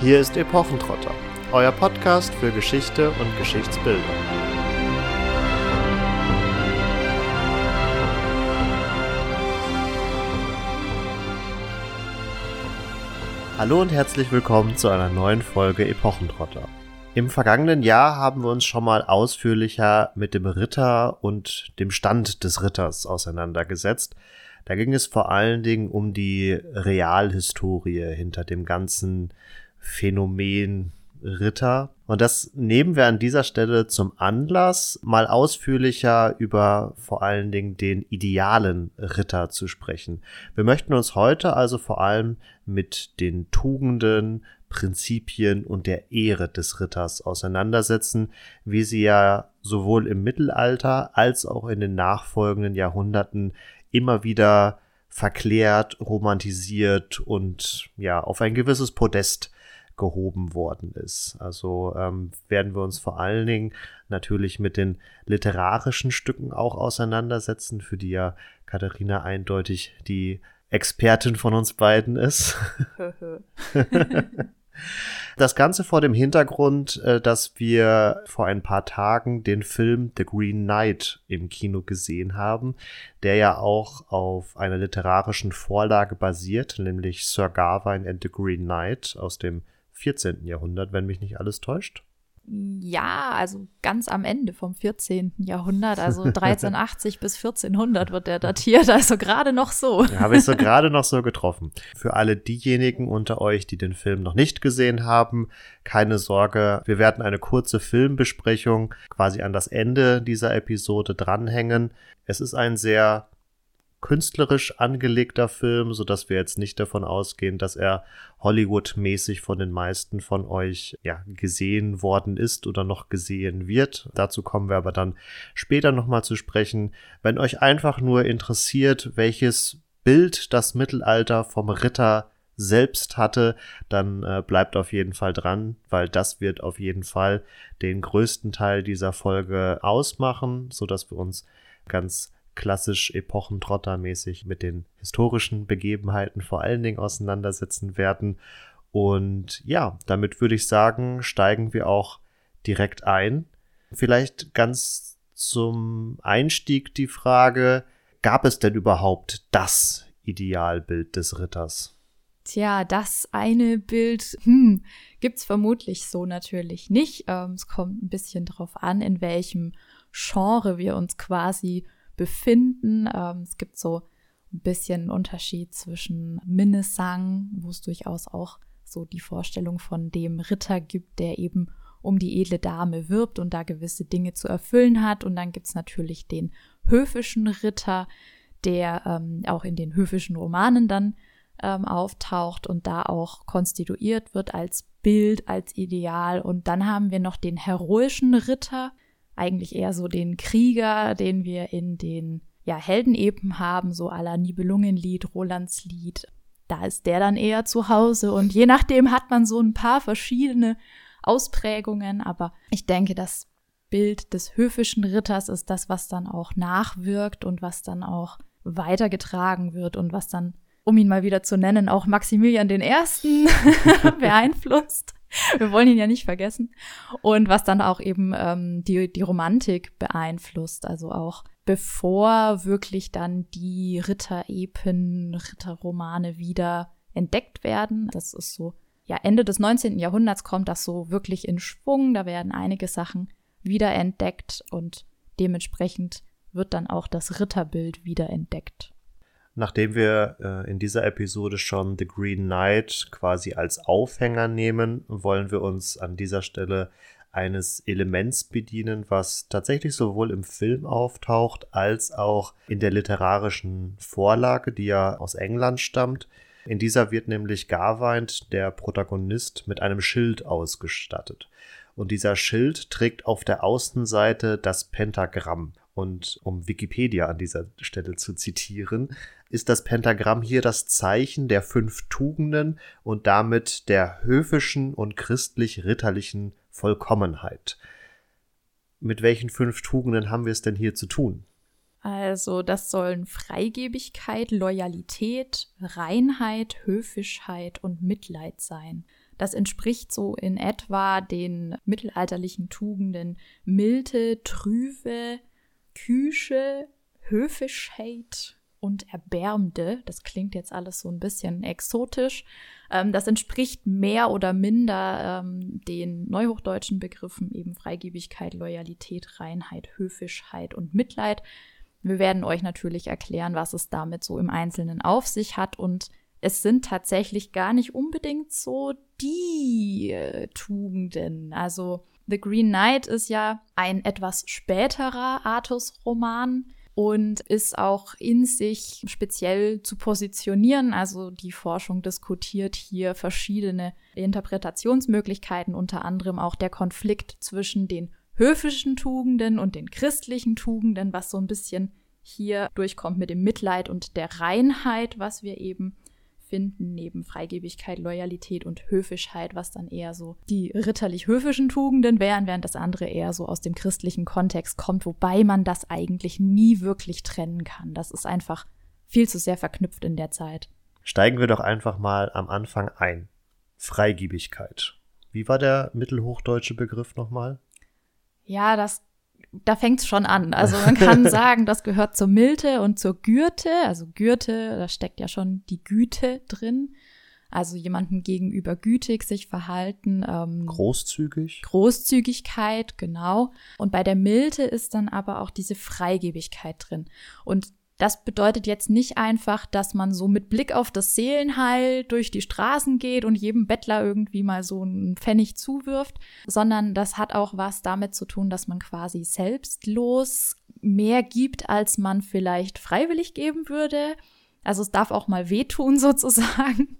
Hier ist Epochentrotter, euer Podcast für Geschichte und Geschichtsbildung. Hallo und herzlich willkommen zu einer neuen Folge Epochentrotter. Im vergangenen Jahr haben wir uns schon mal ausführlicher mit dem Ritter und dem Stand des Ritters auseinandergesetzt. Da ging es vor allen Dingen um die Realhistorie hinter dem ganzen Phänomen Ritter. Und das nehmen wir an dieser Stelle zum Anlass, mal ausführlicher über vor allen Dingen den idealen Ritter zu sprechen. Wir möchten uns heute also vor allem mit den Tugenden, Prinzipien und der Ehre des Ritters auseinandersetzen, wie sie ja sowohl im Mittelalter als auch in den nachfolgenden Jahrhunderten immer wieder verklärt, romantisiert und ja auf ein gewisses Podest gehoben worden ist. Also ähm, werden wir uns vor allen Dingen natürlich mit den literarischen Stücken auch auseinandersetzen, für die ja Katharina eindeutig die Expertin von uns beiden ist. Das Ganze vor dem Hintergrund, äh, dass wir vor ein paar Tagen den Film The Green Knight im Kino gesehen haben, der ja auch auf einer literarischen Vorlage basiert, nämlich Sir Gawain and the Green Knight aus dem 14. Jahrhundert, wenn mich nicht alles täuscht. Ja, also ganz am Ende vom 14. Jahrhundert, also 1380 bis 1400 wird der datiert, also gerade noch so. Ja, habe ich so gerade noch so getroffen. Für alle diejenigen unter euch, die den Film noch nicht gesehen haben, keine Sorge, wir werden eine kurze Filmbesprechung quasi an das Ende dieser Episode dranhängen. Es ist ein sehr künstlerisch angelegter Film, so dass wir jetzt nicht davon ausgehen, dass er Hollywood-mäßig von den meisten von euch ja, gesehen worden ist oder noch gesehen wird. Dazu kommen wir aber dann später nochmal zu sprechen. Wenn euch einfach nur interessiert, welches Bild das Mittelalter vom Ritter selbst hatte, dann äh, bleibt auf jeden Fall dran, weil das wird auf jeden Fall den größten Teil dieser Folge ausmachen, so dass wir uns ganz klassisch Epochentrottermäßig mit den historischen Begebenheiten vor allen Dingen auseinandersetzen werden. Und ja, damit würde ich sagen, steigen wir auch direkt ein. Vielleicht ganz zum Einstieg die Frage, gab es denn überhaupt das Idealbild des Ritters? Tja, das eine Bild, hm, gibt's vermutlich so natürlich nicht. Ähm, es kommt ein bisschen drauf an, in welchem Genre wir uns quasi befinden. Ähm, es gibt so ein bisschen einen Unterschied zwischen Minnesang, wo es durchaus auch so die Vorstellung von dem Ritter gibt, der eben um die edle Dame wirbt und da gewisse Dinge zu erfüllen hat. Und dann gibt es natürlich den höfischen Ritter, der ähm, auch in den höfischen Romanen dann ähm, auftaucht und da auch konstituiert wird als Bild, als Ideal. Und dann haben wir noch den heroischen Ritter, eigentlich eher so den Krieger, den wir in den ja, Heldenepen haben, so la Nibelungenlied, Rolandslied. Da ist der dann eher zu Hause und je nachdem hat man so ein paar verschiedene Ausprägungen, aber ich denke, das Bild des höfischen Ritters ist das, was dann auch nachwirkt und was dann auch weitergetragen wird und was dann, um ihn mal wieder zu nennen, auch Maximilian I. beeinflusst. Wir wollen ihn ja nicht vergessen. Und was dann auch eben ähm, die, die Romantik beeinflusst. Also auch bevor wirklich dann die Ritterepen, Ritterromane wieder entdeckt werden. Das ist so, ja, Ende des 19. Jahrhunderts kommt das so wirklich in Schwung. Da werden einige Sachen wieder entdeckt und dementsprechend wird dann auch das Ritterbild wieder entdeckt. Nachdem wir äh, in dieser Episode schon The Green Knight quasi als Aufhänger nehmen, wollen wir uns an dieser Stelle eines Elements bedienen, was tatsächlich sowohl im Film auftaucht als auch in der literarischen Vorlage, die ja aus England stammt. In dieser wird nämlich Garwein, der Protagonist, mit einem Schild ausgestattet. Und dieser Schild trägt auf der Außenseite das Pentagramm. Und um Wikipedia an dieser Stelle zu zitieren, ist das Pentagramm hier das Zeichen der fünf Tugenden und damit der höfischen und christlich-ritterlichen Vollkommenheit. Mit welchen fünf Tugenden haben wir es denn hier zu tun? Also das sollen Freigebigkeit, Loyalität, Reinheit, Höfischheit und Mitleid sein. Das entspricht so in etwa den mittelalterlichen Tugenden Milde, Trübe, Küche, Höfischheit und Erbärmde. Das klingt jetzt alles so ein bisschen exotisch. Ähm, das entspricht mehr oder minder ähm, den neuhochdeutschen Begriffen eben Freigebigkeit, Loyalität, Reinheit, Höfischheit und Mitleid. Wir werden euch natürlich erklären, was es damit so im Einzelnen auf sich hat und es sind tatsächlich gar nicht unbedingt so die äh, Tugenden. Also The Green Knight ist ja ein etwas späterer Artus-Roman und ist auch in sich speziell zu positionieren. Also die Forschung diskutiert hier verschiedene Interpretationsmöglichkeiten, unter anderem auch der Konflikt zwischen den höfischen Tugenden und den christlichen Tugenden, was so ein bisschen hier durchkommt mit dem Mitleid und der Reinheit, was wir eben finden, neben Freigebigkeit, Loyalität und Höfischheit, was dann eher so die ritterlich-höfischen Tugenden wären, während das andere eher so aus dem christlichen Kontext kommt, wobei man das eigentlich nie wirklich trennen kann. Das ist einfach viel zu sehr verknüpft in der Zeit. Steigen wir doch einfach mal am Anfang ein. Freigebigkeit. Wie war der mittelhochdeutsche Begriff nochmal? Ja, das da fängt es schon an. Also man kann sagen, das gehört zur Milde und zur Gürte. Also Gürte, da steckt ja schon die Güte drin. Also jemandem gegenüber gütig sich verhalten. Ähm, Großzügig. Großzügigkeit, genau. Und bei der Milde ist dann aber auch diese Freigebigkeit drin. Und das bedeutet jetzt nicht einfach, dass man so mit Blick auf das Seelenheil durch die Straßen geht und jedem Bettler irgendwie mal so einen Pfennig zuwirft, sondern das hat auch was damit zu tun, dass man quasi selbstlos mehr gibt, als man vielleicht freiwillig geben würde. Also es darf auch mal wehtun sozusagen.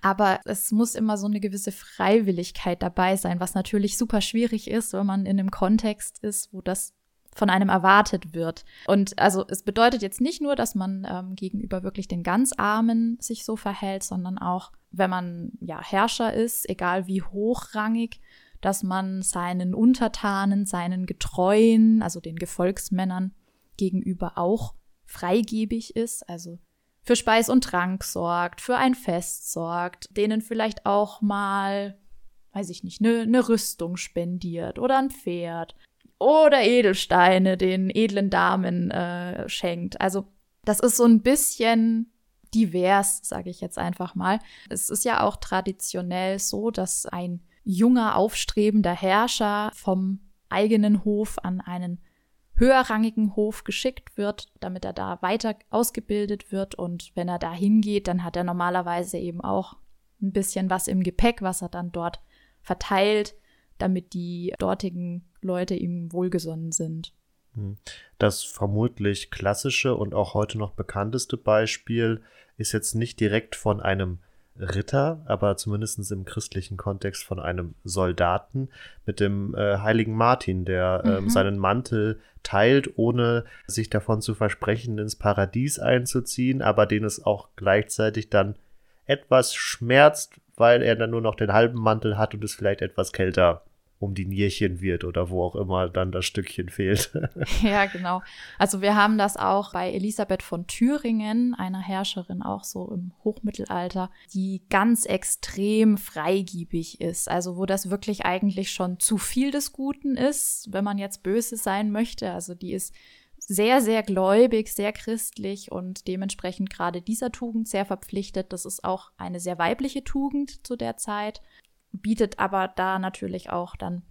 Aber es muss immer so eine gewisse Freiwilligkeit dabei sein, was natürlich super schwierig ist, wenn man in einem Kontext ist, wo das von einem erwartet wird. Und also es bedeutet jetzt nicht nur, dass man ähm, gegenüber wirklich den ganz Armen sich so verhält, sondern auch, wenn man ja Herrscher ist, egal wie hochrangig, dass man seinen Untertanen, seinen Getreuen, also den Gefolgsmännern gegenüber auch freigebig ist, also für Speis und Trank sorgt, für ein Fest sorgt, denen vielleicht auch mal, weiß ich nicht, eine ne Rüstung spendiert oder ein Pferd oder Edelsteine den edlen Damen äh, schenkt. Also das ist so ein bisschen divers, sage ich jetzt einfach mal. Es ist ja auch traditionell so, dass ein junger, aufstrebender Herrscher vom eigenen Hof an einen höherrangigen Hof geschickt wird, damit er da weiter ausgebildet wird. Und wenn er da hingeht, dann hat er normalerweise eben auch ein bisschen was im Gepäck, was er dann dort verteilt, damit die dortigen Leute ihm wohlgesonnen sind. Hm. Das vermutlich klassische und auch heute noch bekannteste Beispiel ist jetzt nicht direkt von einem Ritter, aber zumindest im christlichen Kontext von einem Soldaten mit dem äh, heiligen Martin, der ähm, mhm. seinen Mantel teilt, ohne sich davon zu versprechen, ins Paradies einzuziehen, aber den es auch gleichzeitig dann etwas schmerzt, weil er dann nur noch den halben Mantel hat und es vielleicht etwas kälter um die Nierchen wird oder wo auch immer dann das Stückchen fehlt. ja, genau. Also wir haben das auch bei Elisabeth von Thüringen, einer Herrscherin auch so im Hochmittelalter, die ganz extrem freigiebig ist. Also wo das wirklich eigentlich schon zu viel des Guten ist, wenn man jetzt böse sein möchte. Also die ist sehr, sehr gläubig, sehr christlich und dementsprechend gerade dieser Tugend sehr verpflichtet. Das ist auch eine sehr weibliche Tugend zu der Zeit bietet aber da natürlich auch dann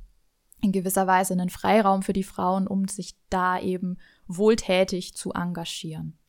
in gewisser Weise einen Freiraum für die Frauen, um sich da eben wohltätig zu engagieren.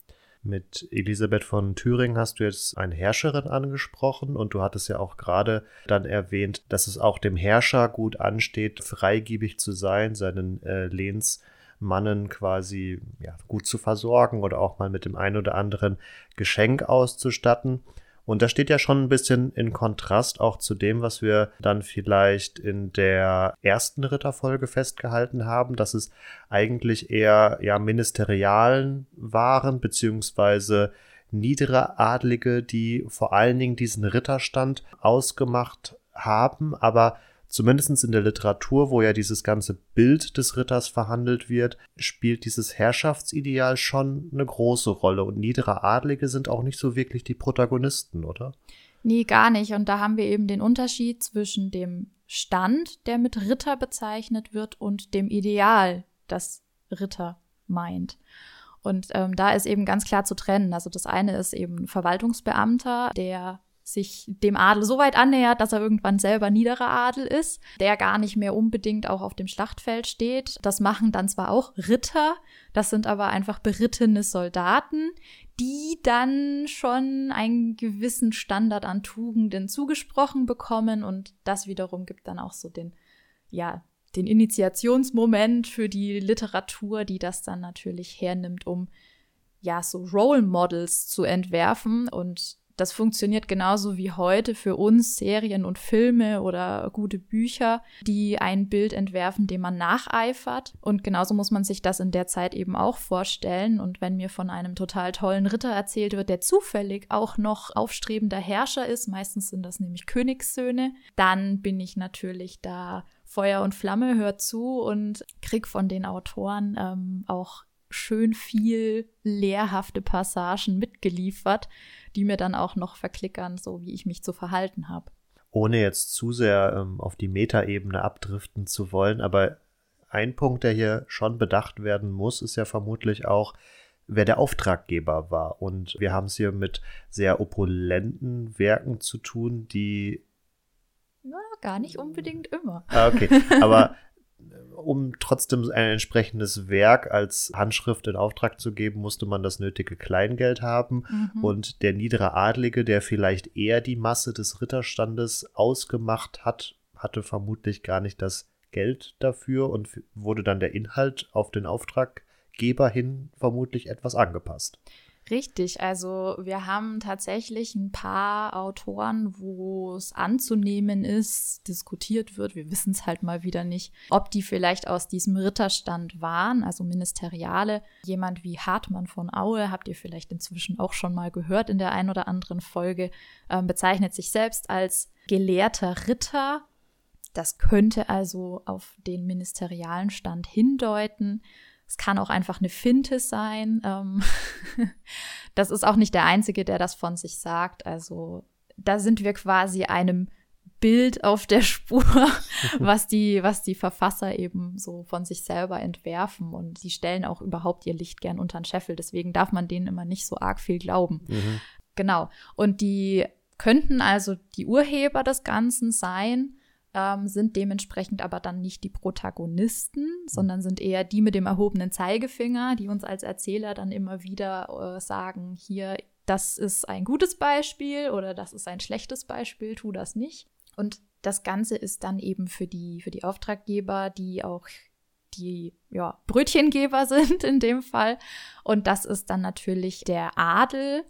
Mit Elisabeth von Thüringen hast du jetzt eine Herrscherin angesprochen und du hattest ja auch gerade dann erwähnt, dass es auch dem Herrscher gut ansteht, freigebig zu sein, seinen äh, Lehnsmannen quasi ja, gut zu versorgen oder auch mal mit dem einen oder anderen Geschenk auszustatten. Und das steht ja schon ein bisschen in Kontrast auch zu dem, was wir dann vielleicht in der ersten Ritterfolge festgehalten haben, dass es eigentlich eher ja Ministerialen waren, beziehungsweise niedere Adlige, die vor allen Dingen diesen Ritterstand ausgemacht haben, aber zumindest in der Literatur, wo ja dieses ganze Bild des Ritters verhandelt wird, spielt dieses Herrschaftsideal schon eine große Rolle. Und niedere Adlige sind auch nicht so wirklich die Protagonisten, oder? Nee, gar nicht. Und da haben wir eben den Unterschied zwischen dem Stand, der mit Ritter bezeichnet wird, und dem Ideal, das Ritter meint. Und ähm, da ist eben ganz klar zu trennen. Also das eine ist eben Verwaltungsbeamter, der sich dem Adel so weit annähert, dass er irgendwann selber niederer Adel ist, der gar nicht mehr unbedingt auch auf dem Schlachtfeld steht. Das machen dann zwar auch Ritter, das sind aber einfach berittene Soldaten, die dann schon einen gewissen Standard an Tugenden zugesprochen bekommen und das wiederum gibt dann auch so den, ja, den Initiationsmoment für die Literatur, die das dann natürlich hernimmt, um ja so Role Models zu entwerfen und das funktioniert genauso wie heute für uns Serien und Filme oder gute Bücher, die ein Bild entwerfen, dem man nacheifert. Und genauso muss man sich das in der Zeit eben auch vorstellen. Und wenn mir von einem total tollen Ritter erzählt wird, der zufällig auch noch aufstrebender Herrscher ist, meistens sind das nämlich Königssöhne, dann bin ich natürlich da Feuer und Flamme, hört zu und krieg von den Autoren ähm, auch schön viel lehrhafte Passagen mitgeliefert, die mir dann auch noch verklickern, so wie ich mich zu verhalten habe. Ohne jetzt zu sehr ähm, auf die Metaebene abdriften zu wollen, aber ein Punkt, der hier schon bedacht werden muss, ist ja vermutlich auch, wer der Auftraggeber war. Und wir haben es hier mit sehr opulenten Werken zu tun, die. Na, gar nicht unbedingt immer. Ah, okay. Aber um trotzdem ein entsprechendes Werk als Handschrift in Auftrag zu geben, musste man das nötige Kleingeld haben. Mhm. Und der niedere Adlige, der vielleicht eher die Masse des Ritterstandes ausgemacht hat, hatte vermutlich gar nicht das Geld dafür und wurde dann der Inhalt auf den Auftraggeber hin vermutlich etwas angepasst. Richtig, also wir haben tatsächlich ein paar Autoren, wo es anzunehmen ist, diskutiert wird, wir wissen es halt mal wieder nicht, ob die vielleicht aus diesem Ritterstand waren, also Ministeriale. Jemand wie Hartmann von Aue, habt ihr vielleicht inzwischen auch schon mal gehört in der ein oder anderen Folge, äh, bezeichnet sich selbst als gelehrter Ritter. Das könnte also auf den ministerialen Stand hindeuten. Es kann auch einfach eine Finte sein. Ähm das ist auch nicht der Einzige, der das von sich sagt. Also da sind wir quasi einem Bild auf der Spur, was die, was die Verfasser eben so von sich selber entwerfen. Und sie stellen auch überhaupt ihr Licht gern unter den Scheffel. Deswegen darf man denen immer nicht so arg viel glauben. Mhm. Genau. Und die könnten also die Urheber des Ganzen sein ähm, sind dementsprechend aber dann nicht die Protagonisten, sondern sind eher die mit dem erhobenen Zeigefinger, die uns als Erzähler dann immer wieder äh, sagen, hier, das ist ein gutes Beispiel oder das ist ein schlechtes Beispiel, tu das nicht. Und das Ganze ist dann eben für die, für die Auftraggeber, die auch die ja, Brötchengeber sind in dem Fall. Und das ist dann natürlich der Adel,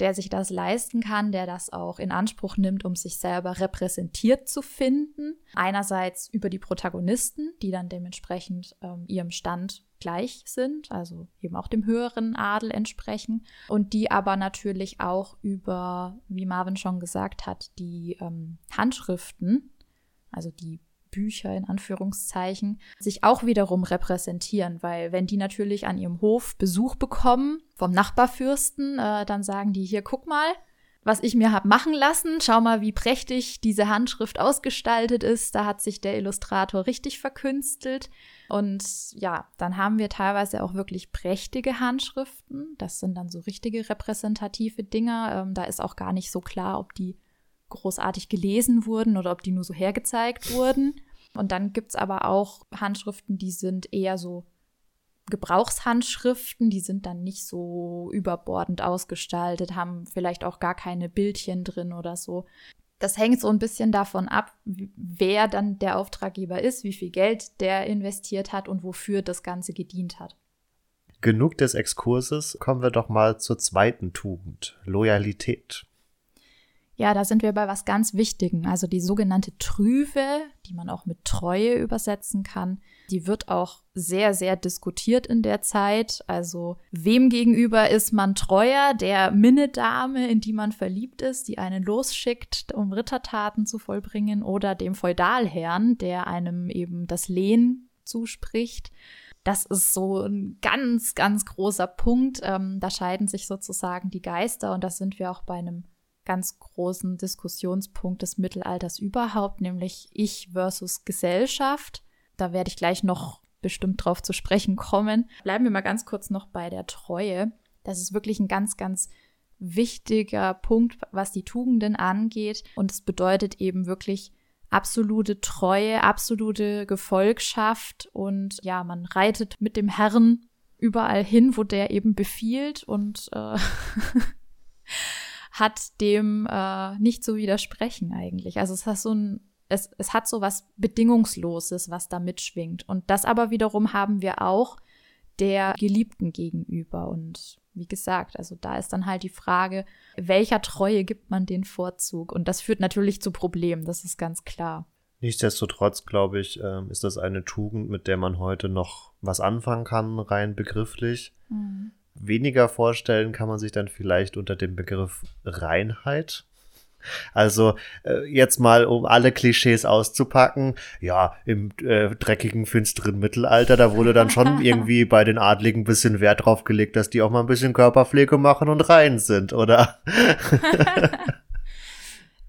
der sich das leisten kann, der das auch in Anspruch nimmt, um sich selber repräsentiert zu finden. Einerseits über die Protagonisten, die dann dementsprechend ähm, ihrem Stand gleich sind, also eben auch dem höheren Adel entsprechen. Und die aber natürlich auch über, wie Marvin schon gesagt hat, die ähm, Handschriften, also die Bücher in Anführungszeichen, sich auch wiederum repräsentieren, weil wenn die natürlich an ihrem Hof Besuch bekommen vom Nachbarfürsten, äh, dann sagen die hier, guck mal, was ich mir habe machen lassen. Schau mal, wie prächtig diese Handschrift ausgestaltet ist. Da hat sich der Illustrator richtig verkünstelt. Und ja, dann haben wir teilweise auch wirklich prächtige Handschriften. Das sind dann so richtige repräsentative Dinger. Ähm, da ist auch gar nicht so klar, ob die großartig gelesen wurden oder ob die nur so hergezeigt wurden. Und dann gibt es aber auch Handschriften, die sind eher so Gebrauchshandschriften, die sind dann nicht so überbordend ausgestaltet, haben vielleicht auch gar keine Bildchen drin oder so. Das hängt so ein bisschen davon ab, wer dann der Auftraggeber ist, wie viel Geld der investiert hat und wofür das Ganze gedient hat. Genug des Exkurses, kommen wir doch mal zur zweiten Tugend, Loyalität. Ja, da sind wir bei was ganz Wichtigen. Also die sogenannte Trüve, die man auch mit Treue übersetzen kann, die wird auch sehr, sehr diskutiert in der Zeit. Also wem gegenüber ist man treuer? Der Minnedame, in die man verliebt ist, die einen losschickt, um Rittertaten zu vollbringen, oder dem Feudalherrn, der einem eben das Lehen zuspricht. Das ist so ein ganz, ganz großer Punkt. Ähm, da scheiden sich sozusagen die Geister und da sind wir auch bei einem ganz großen Diskussionspunkt des Mittelalters überhaupt, nämlich Ich versus Gesellschaft. Da werde ich gleich noch bestimmt drauf zu sprechen kommen. Bleiben wir mal ganz kurz noch bei der Treue. Das ist wirklich ein ganz, ganz wichtiger Punkt, was die Tugenden angeht. Und es bedeutet eben wirklich absolute Treue, absolute Gefolgschaft und ja, man reitet mit dem Herrn überall hin, wo der eben befiehlt und äh, hat dem äh, nicht zu widersprechen eigentlich. Also es hat so ein, es, es hat so was Bedingungsloses, was da mitschwingt. Und das aber wiederum haben wir auch der Geliebten gegenüber. Und wie gesagt, also da ist dann halt die Frage, welcher Treue gibt man den Vorzug? Und das führt natürlich zu Problemen, das ist ganz klar. Nichtsdestotrotz, glaube ich, ähm, ist das eine Tugend, mit der man heute noch was anfangen kann, rein begrifflich. Mhm. Weniger vorstellen kann man sich dann vielleicht unter dem Begriff Reinheit. Also äh, jetzt mal, um alle Klischees auszupacken, ja, im äh, dreckigen, finsteren Mittelalter, da wurde dann schon irgendwie bei den Adligen ein bisschen Wert drauf gelegt, dass die auch mal ein bisschen Körperpflege machen und rein sind, oder?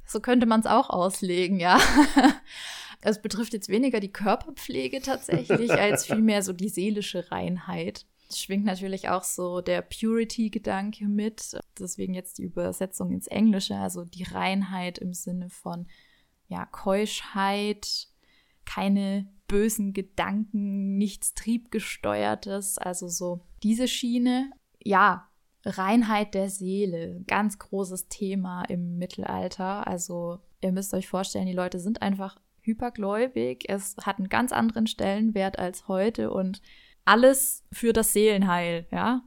so könnte man es auch auslegen, ja. Es betrifft jetzt weniger die Körperpflege tatsächlich, als vielmehr so die seelische Reinheit schwingt natürlich auch so der Purity-Gedanke mit. Deswegen jetzt die Übersetzung ins Englische, also die Reinheit im Sinne von ja, Keuschheit, keine bösen Gedanken, nichts triebgesteuertes, also so diese Schiene. Ja, Reinheit der Seele, ganz großes Thema im Mittelalter. Also ihr müsst euch vorstellen, die Leute sind einfach hypergläubig. Es hat einen ganz anderen Stellenwert als heute und alles für das Seelenheil, ja.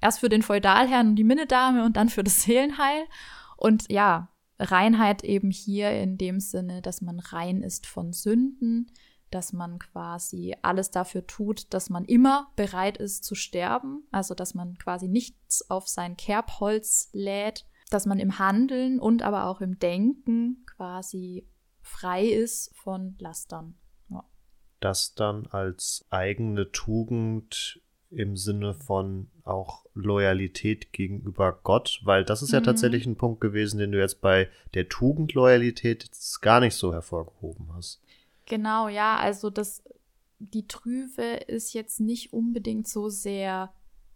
Erst für den Feudalherrn und die Minnedame und dann für das Seelenheil. Und ja, Reinheit eben hier in dem Sinne, dass man rein ist von Sünden, dass man quasi alles dafür tut, dass man immer bereit ist zu sterben, also dass man quasi nichts auf sein Kerbholz lädt, dass man im Handeln und aber auch im Denken quasi frei ist von Lastern das dann als eigene Tugend im Sinne von auch Loyalität gegenüber Gott, weil das ist ja mhm. tatsächlich ein Punkt gewesen, den du jetzt bei der Tugendloyalität gar nicht so hervorgehoben hast. Genau, ja, also das, die Trüve ist jetzt nicht unbedingt so sehr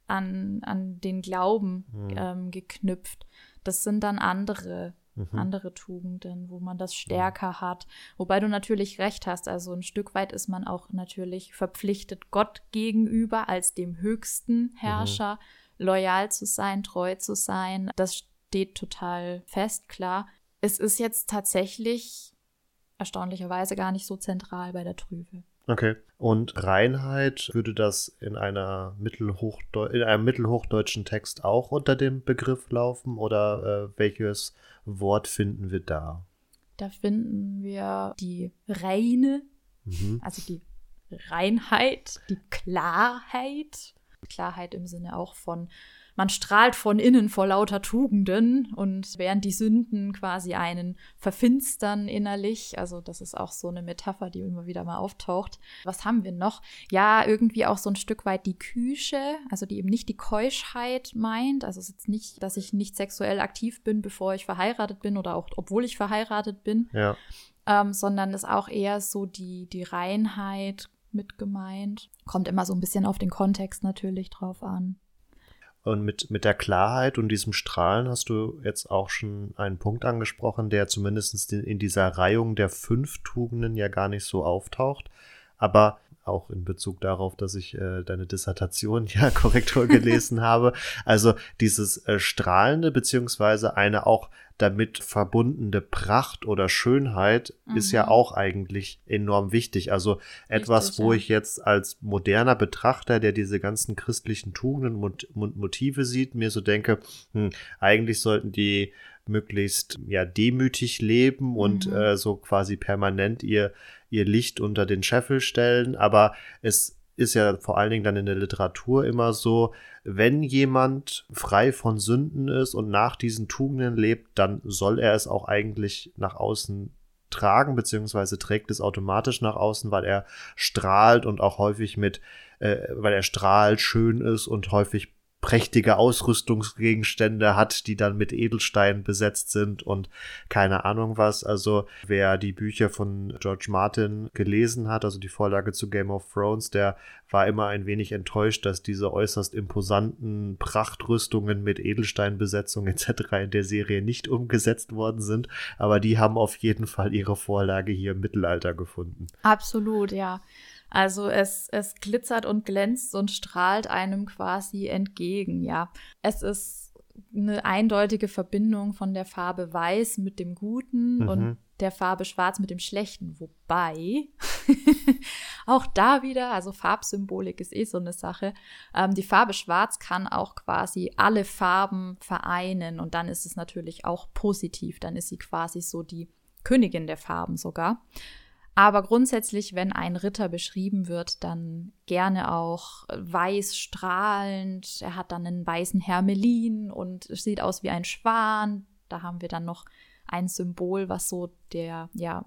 an, an den Glauben mhm. ähm, geknüpft. Das sind dann andere mhm. andere Tugenden, wo man das stärker mhm. hat. Wobei du natürlich recht hast, also ein Stück weit ist man auch natürlich verpflichtet, Gott gegenüber als dem höchsten mhm. Herrscher mhm. loyal zu sein, treu zu sein. Das steht total fest, klar. Es ist jetzt tatsächlich erstaunlicherweise gar nicht so zentral bei der Trübe. Okay. Und Reinheit würde das in einer Mittelhochdeu in einem mittelhochdeutschen Text auch unter dem Begriff laufen oder äh, welches Wort finden wir da? Da finden wir die reine, mhm. also die Reinheit, die Klarheit. Klarheit im Sinne auch von man strahlt von innen vor lauter Tugenden und während die Sünden quasi einen verfinstern innerlich, also das ist auch so eine Metapher, die immer wieder mal auftaucht. Was haben wir noch? Ja, irgendwie auch so ein Stück weit die Küche, also die eben nicht die Keuschheit meint, also es ist jetzt nicht, dass ich nicht sexuell aktiv bin, bevor ich verheiratet bin oder auch obwohl ich verheiratet bin, ja. ähm, sondern ist auch eher so die, die Reinheit mit gemeint. Kommt immer so ein bisschen auf den Kontext natürlich drauf an. Und mit, mit der Klarheit und diesem Strahlen hast du jetzt auch schon einen Punkt angesprochen, der zumindest in dieser Reihung der fünf Tugenden ja gar nicht so auftaucht. Aber auch in Bezug darauf, dass ich äh, deine Dissertation ja Korrektur gelesen habe. Also dieses äh, strahlende beziehungsweise eine auch damit verbundene Pracht oder Schönheit mhm. ist ja mhm. auch eigentlich enorm wichtig. Also Richtig, etwas, wo ja. ich jetzt als moderner Betrachter, der diese ganzen christlichen Tugenden und Motive sieht, mir so denke, hm, eigentlich sollten die möglichst ja demütig leben und mhm. äh, so quasi permanent ihr ihr Licht unter den Scheffel stellen, aber es ist ja vor allen Dingen dann in der Literatur immer so, wenn jemand frei von Sünden ist und nach diesen Tugenden lebt, dann soll er es auch eigentlich nach außen tragen, beziehungsweise trägt es automatisch nach außen, weil er strahlt und auch häufig mit, äh, weil er strahlt, schön ist und häufig prächtige Ausrüstungsgegenstände hat, die dann mit Edelstein besetzt sind und keine Ahnung was. Also wer die Bücher von George Martin gelesen hat, also die Vorlage zu Game of Thrones, der war immer ein wenig enttäuscht, dass diese äußerst imposanten Prachtrüstungen mit Edelsteinbesetzung etc. in der Serie nicht umgesetzt worden sind. Aber die haben auf jeden Fall ihre Vorlage hier im Mittelalter gefunden. Absolut, ja. Also es, es glitzert und glänzt und strahlt einem quasi entgegen, ja. Es ist eine eindeutige Verbindung von der Farbe Weiß mit dem Guten mhm. und der Farbe Schwarz mit dem Schlechten. Wobei, auch da wieder, also Farbsymbolik ist eh so eine Sache. Ähm, die Farbe Schwarz kann auch quasi alle Farben vereinen und dann ist es natürlich auch positiv. Dann ist sie quasi so die Königin der Farben sogar. Aber grundsätzlich, wenn ein Ritter beschrieben wird, dann gerne auch weiß strahlend. Er hat dann einen weißen Hermelin und sieht aus wie ein Schwan. Da haben wir dann noch ein Symbol, was so der, ja,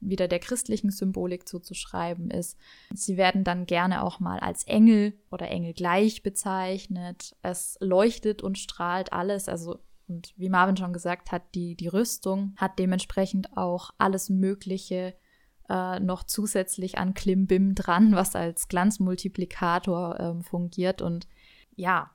wieder der christlichen Symbolik zuzuschreiben ist. Sie werden dann gerne auch mal als Engel oder Engel gleich bezeichnet. Es leuchtet und strahlt alles, also und wie Marvin schon gesagt hat, die, die Rüstung hat dementsprechend auch alles Mögliche äh, noch zusätzlich an Klimbim dran, was als Glanzmultiplikator ähm, fungiert. Und ja,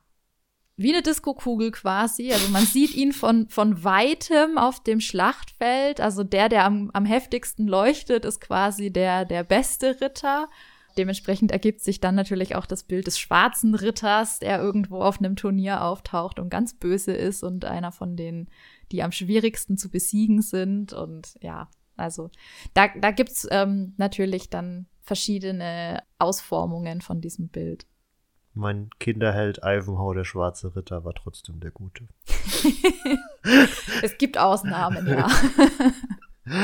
wie eine Diskokugel quasi. Also man sieht ihn von, von weitem auf dem Schlachtfeld. Also der, der am, am heftigsten leuchtet, ist quasi der, der beste Ritter. Dementsprechend ergibt sich dann natürlich auch das Bild des schwarzen Ritters, der irgendwo auf einem Turnier auftaucht und ganz böse ist und einer von denen, die am schwierigsten zu besiegen sind. Und ja, also da, da gibt es ähm, natürlich dann verschiedene Ausformungen von diesem Bild. Mein Kinderheld Ivanhoe, der schwarze Ritter, war trotzdem der Gute. es gibt Ausnahmen, ja.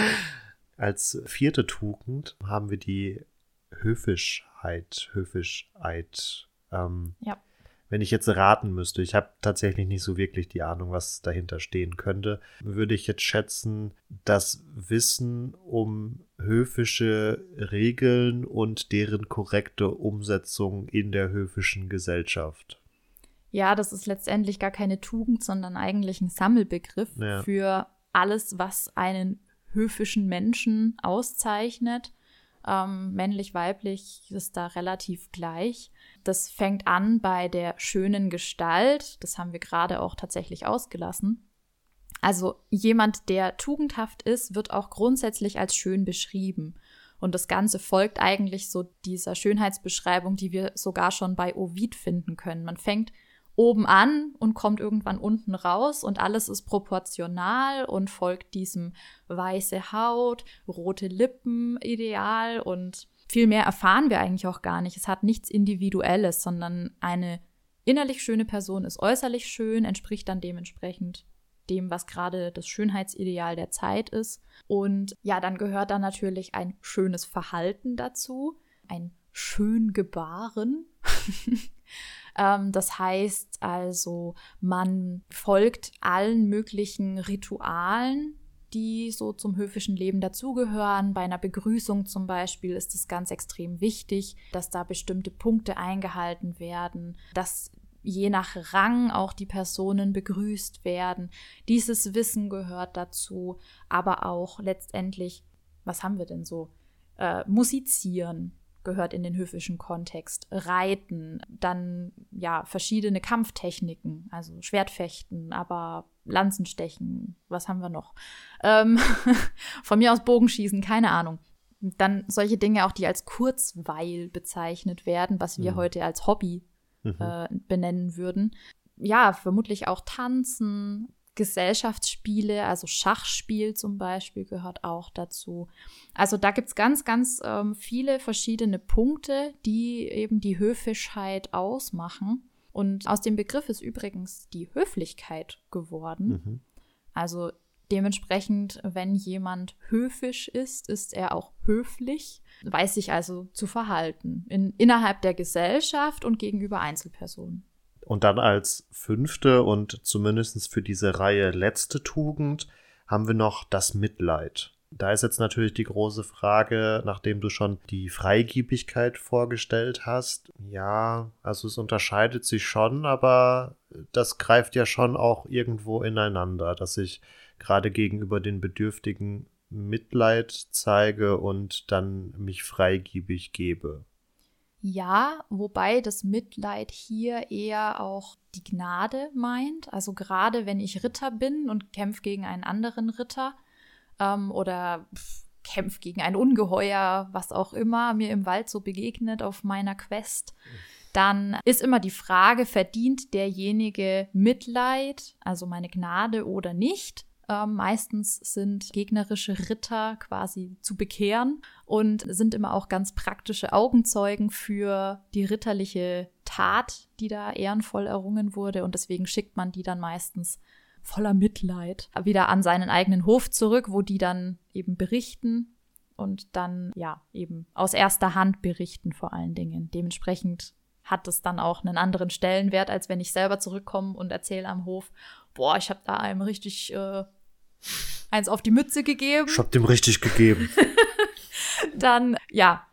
Als vierte Tugend haben wir die Höfischheit, Höfischheit. Ähm, ja wenn ich jetzt raten müsste, ich habe tatsächlich nicht so wirklich die Ahnung, was dahinter stehen könnte, würde ich jetzt schätzen, das Wissen um höfische Regeln und deren korrekte Umsetzung in der höfischen Gesellschaft. Ja, das ist letztendlich gar keine Tugend, sondern eigentlich ein Sammelbegriff ja. für alles, was einen höfischen Menschen auszeichnet. Ähm, männlich, weiblich ist da relativ gleich. Das fängt an bei der schönen Gestalt. Das haben wir gerade auch tatsächlich ausgelassen. Also jemand, der tugendhaft ist, wird auch grundsätzlich als schön beschrieben. Und das Ganze folgt eigentlich so dieser Schönheitsbeschreibung, die wir sogar schon bei Ovid finden können. Man fängt oben an und kommt irgendwann unten raus und alles ist proportional und folgt diesem weiße Haut, rote Lippen Ideal und viel mehr erfahren wir eigentlich auch gar nicht. Es hat nichts Individuelles, sondern eine innerlich schöne Person ist äußerlich schön, entspricht dann dementsprechend dem, was gerade das Schönheitsideal der Zeit ist. Und ja, dann gehört da natürlich ein schönes Verhalten dazu, ein schön Gebaren. ähm, das heißt also, man folgt allen möglichen Ritualen, die so zum höfischen Leben dazugehören. Bei einer Begrüßung zum Beispiel ist es ganz extrem wichtig, dass da bestimmte Punkte eingehalten werden, dass je nach Rang auch die Personen begrüßt werden. Dieses Wissen gehört dazu, aber auch letztendlich, was haben wir denn so? Äh, musizieren, gehört in den höfischen Kontext. Reiten, dann ja verschiedene Kampftechniken, also Schwertfechten, aber Lanzenstechen, was haben wir noch? Ähm, von mir aus Bogenschießen, keine Ahnung. Dann solche Dinge auch, die als Kurzweil bezeichnet werden, was wir mhm. heute als Hobby mhm. äh, benennen würden. Ja, vermutlich auch Tanzen, Gesellschaftsspiele, also Schachspiel zum Beispiel gehört auch dazu. Also da gibt es ganz, ganz ähm, viele verschiedene Punkte, die eben die Höfischheit ausmachen. Und aus dem Begriff ist übrigens die Höflichkeit geworden. Mhm. Also dementsprechend, wenn jemand höfisch ist, ist er auch höflich, weiß sich also zu verhalten in, innerhalb der Gesellschaft und gegenüber Einzelpersonen. Und dann als fünfte und zumindest für diese Reihe letzte Tugend haben wir noch das Mitleid. Da ist jetzt natürlich die große Frage, nachdem du schon die Freigiebigkeit vorgestellt hast. Ja, also es unterscheidet sich schon, aber das greift ja schon auch irgendwo ineinander, dass ich gerade gegenüber den Bedürftigen Mitleid zeige und dann mich freigiebig gebe. Ja, wobei das Mitleid hier eher auch die Gnade meint. Also gerade wenn ich Ritter bin und kämpfe gegen einen anderen Ritter, ähm, oder kämpfe gegen ein Ungeheuer, was auch immer mir im Wald so begegnet auf meiner Quest, dann ist immer die Frage, verdient derjenige Mitleid, also meine Gnade oder nicht? Ähm, meistens sind gegnerische Ritter quasi zu bekehren und sind immer auch ganz praktische Augenzeugen für die ritterliche Tat, die da ehrenvoll errungen wurde. Und deswegen schickt man die dann meistens voller Mitleid wieder an seinen eigenen Hof zurück, wo die dann eben berichten und dann ja eben aus erster Hand berichten vor allen Dingen. Dementsprechend hat es dann auch einen anderen Stellenwert, als wenn ich selber zurückkomme und erzähle am Hof, boah, ich habe da einem richtig äh, eins auf die Mütze gegeben. Ich hab dem richtig gegeben. dann ja,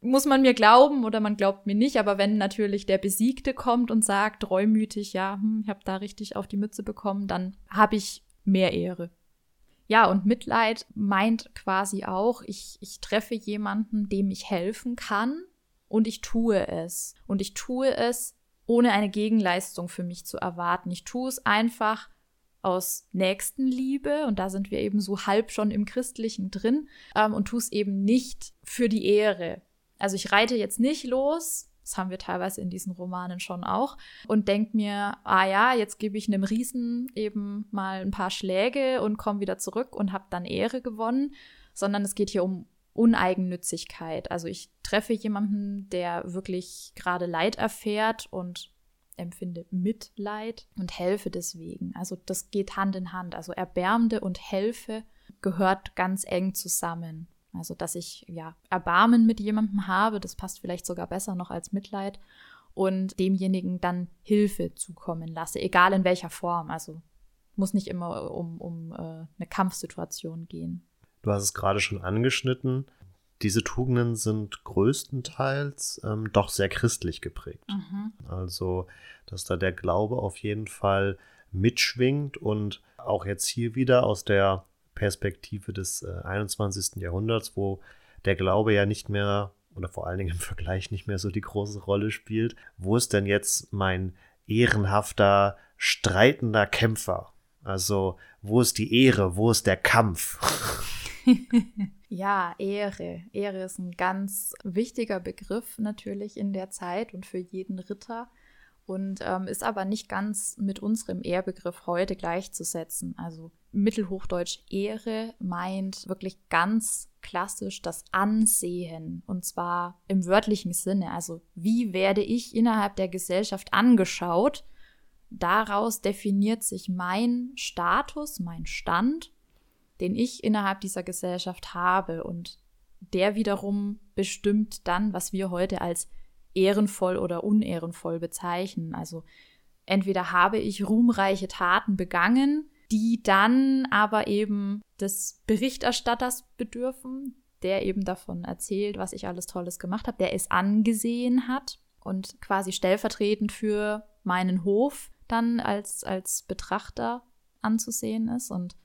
muss man mir glauben oder man glaubt mir nicht, aber wenn natürlich der Besiegte kommt und sagt, reumütig, ja, hm, ich habe da richtig auf die Mütze bekommen, dann habe ich mehr Ehre. Ja, und Mitleid meint quasi auch, ich, ich treffe jemanden, dem ich helfen kann und ich tue es. Und ich tue es, ohne eine Gegenleistung für mich zu erwarten. Ich tue es einfach aus Nächstenliebe, und da sind wir eben so halb schon im Christlichen drin, ähm, und tue es eben nicht für die Ehre. Also ich reite jetzt nicht los, das haben wir teilweise in diesen Romanen schon auch, und denke mir, ah ja, jetzt gebe ich einem Riesen eben mal ein paar Schläge und komme wieder zurück und habe dann Ehre gewonnen, sondern es geht hier um Uneigennützigkeit. Also ich treffe jemanden, der wirklich gerade Leid erfährt und empfinde Mitleid und helfe deswegen. Also das geht Hand in Hand. Also Erbärmende und Helfe gehört ganz eng zusammen. Also, dass ich ja Erbarmen mit jemandem habe, das passt vielleicht sogar besser noch als Mitleid und demjenigen dann Hilfe zukommen lasse, egal in welcher Form. Also muss nicht immer um, um äh, eine Kampfsituation gehen. Du hast es gerade schon angeschnitten. Diese Tugenden sind größtenteils ähm, doch sehr christlich geprägt. Mhm. Also, dass da der Glaube auf jeden Fall mitschwingt und auch jetzt hier wieder aus der Perspektive des äh, 21. Jahrhunderts, wo der Glaube ja nicht mehr oder vor allen Dingen im Vergleich nicht mehr so die große Rolle spielt. Wo ist denn jetzt mein ehrenhafter, streitender Kämpfer? Also, wo ist die Ehre? Wo ist der Kampf? ja, Ehre. Ehre ist ein ganz wichtiger Begriff natürlich in der Zeit und für jeden Ritter und ähm, ist aber nicht ganz mit unserem Ehrbegriff heute gleichzusetzen. Also Mittelhochdeutsch Ehre meint wirklich ganz klassisch das Ansehen und zwar im wörtlichen Sinne. Also wie werde ich innerhalb der Gesellschaft angeschaut? Daraus definiert sich mein Status, mein Stand, den ich innerhalb dieser Gesellschaft habe und der wiederum bestimmt dann, was wir heute als ehrenvoll oder unehrenvoll bezeichnen. Also entweder habe ich ruhmreiche Taten begangen, die dann aber eben des Berichterstatters bedürfen, der eben davon erzählt, was ich alles Tolles gemacht habe, der es angesehen hat und quasi stellvertretend für meinen Hof dann als, als Betrachter anzusehen ist. Und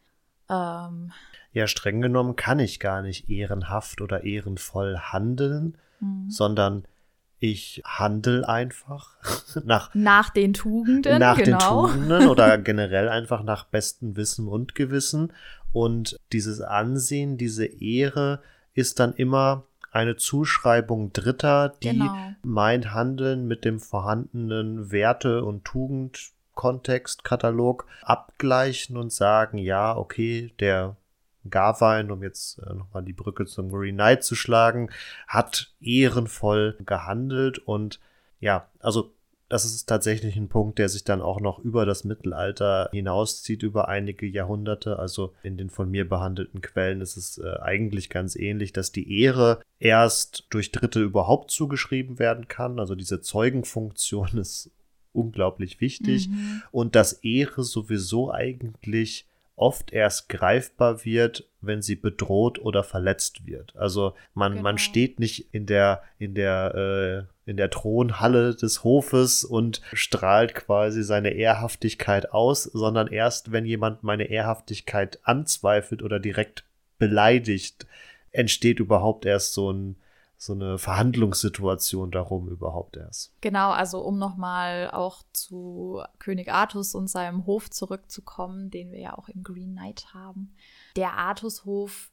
ähm, ja, streng genommen kann ich gar nicht ehrenhaft oder ehrenvoll handeln, mhm. sondern ich handle einfach nach, nach den Tugenden. Nach genau. den Tugenden oder generell einfach nach bestem Wissen und Gewissen. Und dieses Ansehen, diese Ehre ist dann immer eine Zuschreibung Dritter, die genau. mein Handeln mit dem vorhandenen Werte- und Tugendkontextkatalog abgleichen und sagen, ja, okay, der Garwein, um jetzt äh, nochmal die Brücke zum Green Knight zu schlagen, hat ehrenvoll gehandelt und ja, also das ist tatsächlich ein Punkt, der sich dann auch noch über das Mittelalter hinauszieht, über einige Jahrhunderte. Also in den von mir behandelten Quellen ist es äh, eigentlich ganz ähnlich, dass die Ehre erst durch Dritte überhaupt zugeschrieben werden kann. Also diese Zeugenfunktion ist unglaublich wichtig. Mhm. Und dass Ehre sowieso eigentlich oft erst greifbar wird, wenn sie bedroht oder verletzt wird. Also man, genau. man steht nicht in der, in der, äh, in der Thronhalle des Hofes und strahlt quasi seine Ehrhaftigkeit aus, sondern erst, wenn jemand meine Ehrhaftigkeit anzweifelt oder direkt beleidigt, entsteht überhaupt erst so ein, so eine Verhandlungssituation darum überhaupt erst. Genau, also um nochmal auch zu König Artus und seinem Hof zurückzukommen, den wir ja auch im Green Knight haben. Der Artushof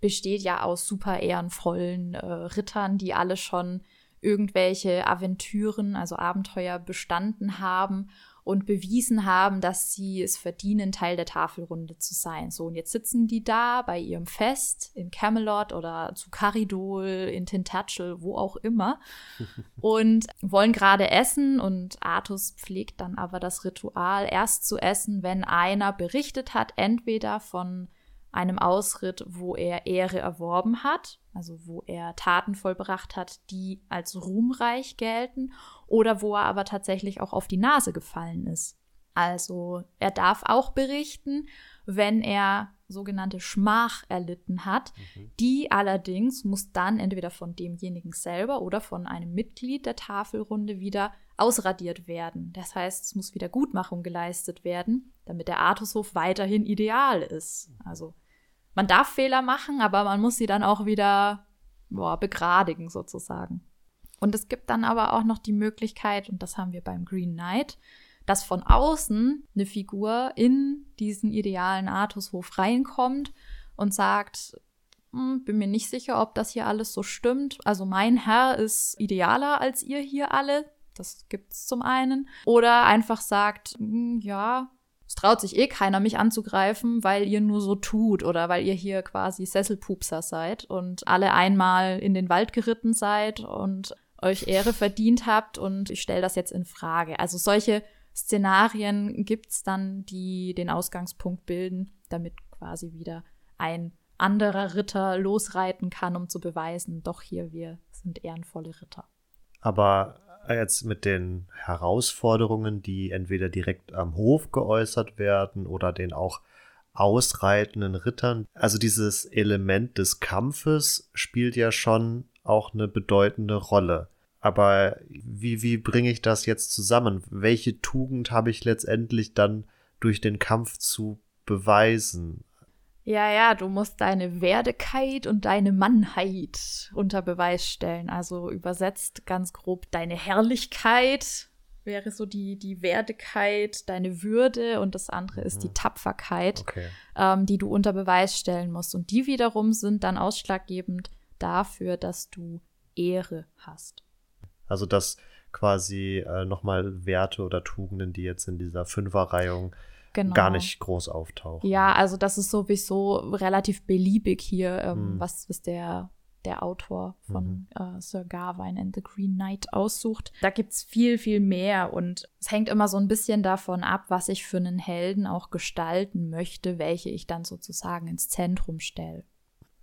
besteht ja aus super ehrenvollen äh, Rittern, die alle schon irgendwelche Aventüren, also Abenteuer bestanden haben und bewiesen haben, dass sie es verdienen, Teil der Tafelrunde zu sein. So, und jetzt sitzen die da bei ihrem Fest in Camelot oder zu Caridol, in Tintagel, wo auch immer, und wollen gerade essen. Und Artus pflegt dann aber das Ritual, erst zu essen, wenn einer berichtet hat, entweder von einem Ausritt, wo er Ehre erworben hat, also wo er Taten vollbracht hat, die als ruhmreich gelten, oder wo er aber tatsächlich auch auf die Nase gefallen ist. Also er darf auch berichten, wenn er sogenannte Schmach erlitten hat. Mhm. Die allerdings muss dann entweder von demjenigen selber oder von einem Mitglied der Tafelrunde wieder ausradiert werden. Das heißt, es muss wieder Gutmachung geleistet werden, damit der Artushof weiterhin ideal ist. Also man darf Fehler machen, aber man muss sie dann auch wieder boah, begradigen sozusagen. Und es gibt dann aber auch noch die Möglichkeit, und das haben wir beim Green Knight, dass von außen eine Figur in diesen idealen Artushof reinkommt und sagt, hm, bin mir nicht sicher, ob das hier alles so stimmt. Also mein Herr ist idealer als ihr hier alle. Das gibt's zum einen. Oder einfach sagt, hm, ja, es traut sich eh keiner, mich anzugreifen, weil ihr nur so tut oder weil ihr hier quasi Sesselpupser seid und alle einmal in den Wald geritten seid und euch Ehre verdient habt und ich stelle das jetzt in Frage. Also solche Szenarien gibt's dann, die den Ausgangspunkt bilden, damit quasi wieder ein anderer Ritter losreiten kann, um zu beweisen, doch hier, wir sind ehrenvolle Ritter. Aber jetzt mit den Herausforderungen, die entweder direkt am Hof geäußert werden oder den auch ausreitenden Rittern. Also dieses Element des Kampfes spielt ja schon auch eine bedeutende Rolle. Aber wie, wie bringe ich das jetzt zusammen? Welche Tugend habe ich letztendlich dann durch den Kampf zu beweisen? Ja, ja, du musst deine Werdigkeit und deine Mannheit unter Beweis stellen. Also übersetzt ganz grob deine Herrlichkeit wäre so die, die Werdigkeit, deine Würde und das andere ist die mhm. Tapferkeit, okay. ähm, die du unter Beweis stellen musst. Und die wiederum sind dann ausschlaggebend dafür, dass du Ehre hast. Also dass quasi äh, nochmal Werte oder Tugenden, die jetzt in dieser Fünferreihung genau. gar nicht groß auftauchen. Ja, also das ist sowieso relativ beliebig hier, ähm, mhm. was, was der der Autor von mhm. äh, Sir Gawain and the Green Knight aussucht. Da gibt es viel, viel mehr und es hängt immer so ein bisschen davon ab, was ich für einen Helden auch gestalten möchte, welche ich dann sozusagen ins Zentrum stelle.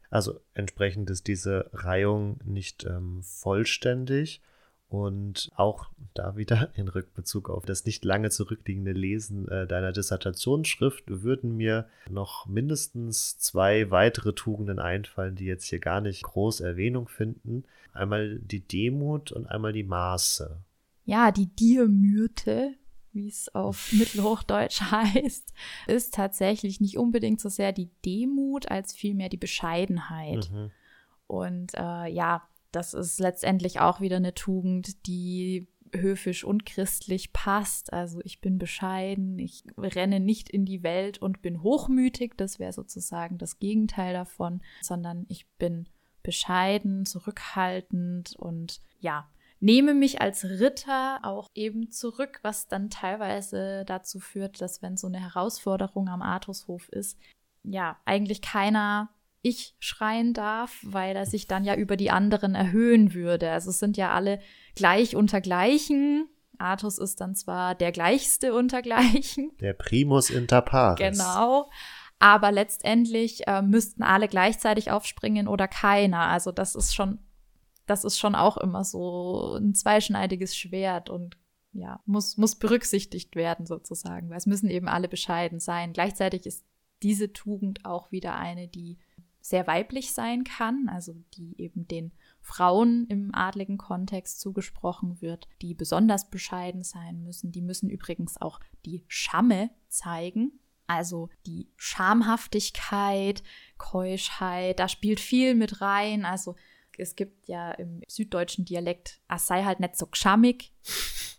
Also entsprechend ist diese Reihung nicht ähm, vollständig und auch da wieder in Rückbezug auf das nicht lange zurückliegende Lesen äh, deiner Dissertationsschrift würden mir noch mindestens zwei weitere Tugenden einfallen, die jetzt hier gar nicht groß Erwähnung finden. Einmal die Demut und einmal die Maße. Ja, die Diemürte, wie es auf Mittelhochdeutsch heißt, ist tatsächlich nicht unbedingt so sehr die Demut als vielmehr die Bescheidenheit. Mhm. Und äh, ja, das ist letztendlich auch wieder eine Tugend, die höfisch und christlich passt. Also ich bin bescheiden, ich renne nicht in die Welt und bin hochmütig, das wäre sozusagen das Gegenteil davon, sondern ich bin bescheiden, zurückhaltend und ja, nehme mich als Ritter auch eben zurück, was dann teilweise dazu führt, dass wenn so eine Herausforderung am Artushof ist, ja, eigentlich keiner ich schreien darf, weil er sich dann ja über die anderen erhöhen würde. Also es sind ja alle gleich unter gleichen. Artus ist dann zwar der gleichste unter gleichen. Der Primus inter pares. Genau. Aber letztendlich äh, müssten alle gleichzeitig aufspringen oder keiner. Also das ist schon, das ist schon auch immer so ein zweischneidiges Schwert und ja, muss, muss berücksichtigt werden sozusagen, weil es müssen eben alle bescheiden sein. Gleichzeitig ist diese Tugend auch wieder eine, die sehr weiblich sein kann, also die eben den Frauen im adligen Kontext zugesprochen wird, die besonders bescheiden sein müssen. Die müssen übrigens auch die Schamme zeigen, also die Schamhaftigkeit, Keuschheit, da spielt viel mit rein. Also es gibt ja im süddeutschen Dialekt, es sei halt nicht so gschammig.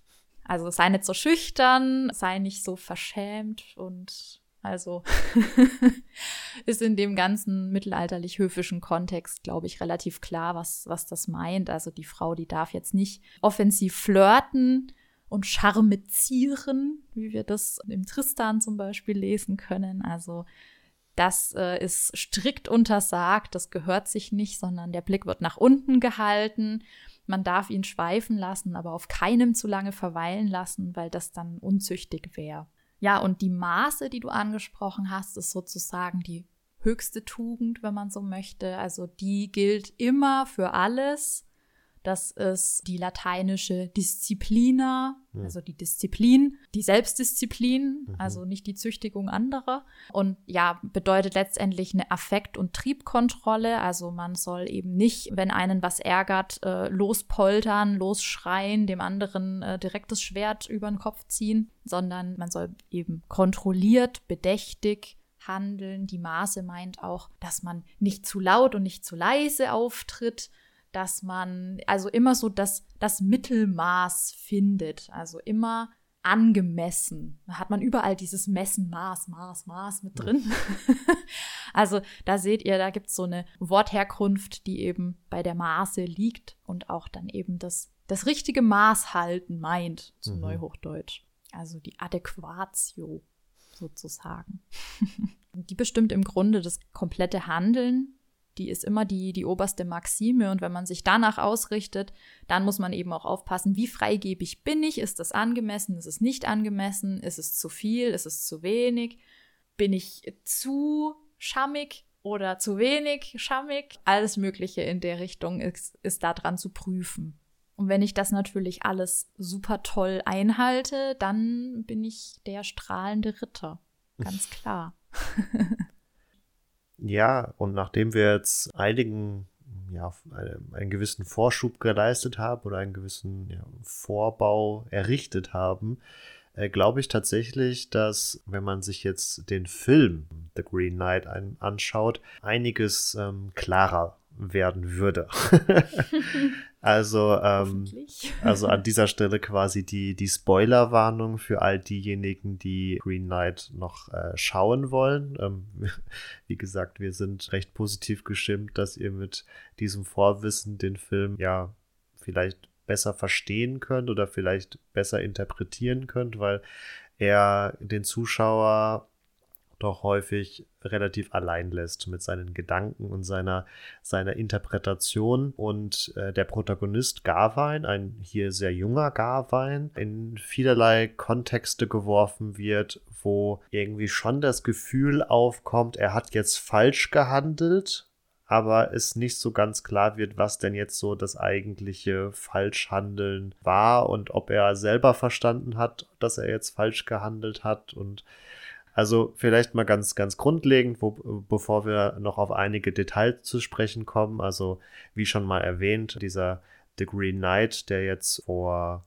Also sei nicht so schüchtern, sei nicht so verschämt und also ist in dem ganzen mittelalterlich-höfischen Kontext, glaube ich, relativ klar, was, was das meint. Also die Frau, die darf jetzt nicht offensiv flirten und charmezieren, wie wir das im Tristan zum Beispiel lesen können. Also das äh, ist strikt untersagt, das gehört sich nicht, sondern der Blick wird nach unten gehalten. Man darf ihn schweifen lassen, aber auf keinem zu lange verweilen lassen, weil das dann unzüchtig wäre. Ja, und die Maße, die du angesprochen hast, ist sozusagen die höchste Tugend, wenn man so möchte. Also die gilt immer für alles. Das ist die lateinische Disziplina, mhm. also die Disziplin, die Selbstdisziplin, mhm. also nicht die Züchtigung anderer. Und ja, bedeutet letztendlich eine Affekt- und Triebkontrolle. Also man soll eben nicht, wenn einen was ärgert, äh, lospoltern, losschreien, dem anderen äh, direkt das Schwert über den Kopf ziehen, sondern man soll eben kontrolliert, bedächtig, handeln. Die Maße meint auch, dass man nicht zu laut und nicht zu leise auftritt, dass man also immer so das, das Mittelmaß findet, also immer angemessen. Da hat man überall dieses Messen, Maß, Maß, Maß mit drin. also da seht ihr, da gibt es so eine Wortherkunft, die eben bei der Maße liegt und auch dann eben das, das richtige Maß halten meint, zu mhm. Neuhochdeutsch. Also die Adäquatio sozusagen. die bestimmt im Grunde das komplette Handeln die ist immer die, die oberste Maxime. Und wenn man sich danach ausrichtet, dann muss man eben auch aufpassen, wie freigebig bin ich? Ist das angemessen? Ist es nicht angemessen? Ist es zu viel? Ist es zu wenig? Bin ich zu schammig oder zu wenig schammig? Alles Mögliche in der Richtung ist, ist da dran zu prüfen. Und wenn ich das natürlich alles super toll einhalte, dann bin ich der strahlende Ritter. Ganz klar. Ja, und nachdem wir jetzt einigen, ja, einen gewissen Vorschub geleistet haben oder einen gewissen ja, Vorbau errichtet haben, äh, glaube ich tatsächlich, dass wenn man sich jetzt den Film The Green Knight ein, anschaut, einiges ähm, klarer werden würde. also, ähm, also an dieser Stelle quasi die, die Spoilerwarnung für all diejenigen, die Green Knight noch äh, schauen wollen. Ähm, wie gesagt, wir sind recht positiv gestimmt, dass ihr mit diesem Vorwissen den Film ja vielleicht besser verstehen könnt oder vielleicht besser interpretieren könnt, weil er den Zuschauer doch häufig relativ allein lässt mit seinen Gedanken und seiner, seiner Interpretation. Und äh, der Protagonist Garwein, ein hier sehr junger Garwein, in vielerlei Kontexte geworfen wird, wo irgendwie schon das Gefühl aufkommt, er hat jetzt falsch gehandelt, aber es nicht so ganz klar wird, was denn jetzt so das eigentliche Falschhandeln war und ob er selber verstanden hat, dass er jetzt falsch gehandelt hat und also vielleicht mal ganz, ganz grundlegend, wo, bevor wir noch auf einige Details zu sprechen kommen. Also wie schon mal erwähnt, dieser The Green Knight, der jetzt vor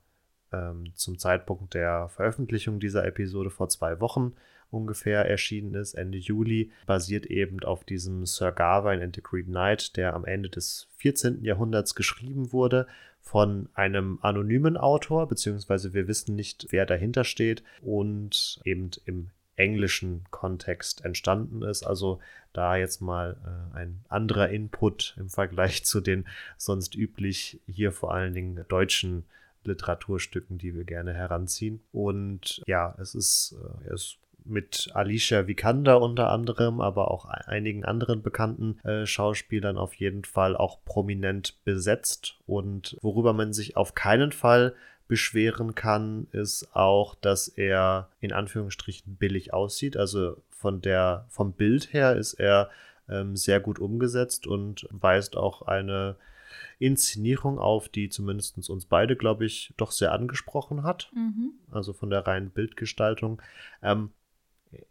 ähm, zum Zeitpunkt der Veröffentlichung dieser Episode vor zwei Wochen ungefähr erschienen ist, Ende Juli, basiert eben auf diesem Sir Gawain and the Green Knight, der am Ende des 14. Jahrhunderts geschrieben wurde von einem anonymen Autor, beziehungsweise wir wissen nicht, wer dahinter steht und eben im englischen Kontext entstanden ist. Also da jetzt mal äh, ein anderer Input im Vergleich zu den sonst üblich hier vor allen Dingen deutschen Literaturstücken, die wir gerne heranziehen. Und ja, es ist, äh, er ist mit Alicia Vikander unter anderem, aber auch einigen anderen bekannten äh, Schauspielern auf jeden Fall auch prominent besetzt und worüber man sich auf keinen Fall beschweren kann, ist auch, dass er in Anführungsstrichen billig aussieht. Also von der, vom Bild her ist er ähm, sehr gut umgesetzt und weist auch eine Inszenierung auf, die zumindest uns beide, glaube ich, doch sehr angesprochen hat. Mhm. Also von der reinen Bildgestaltung. Ähm,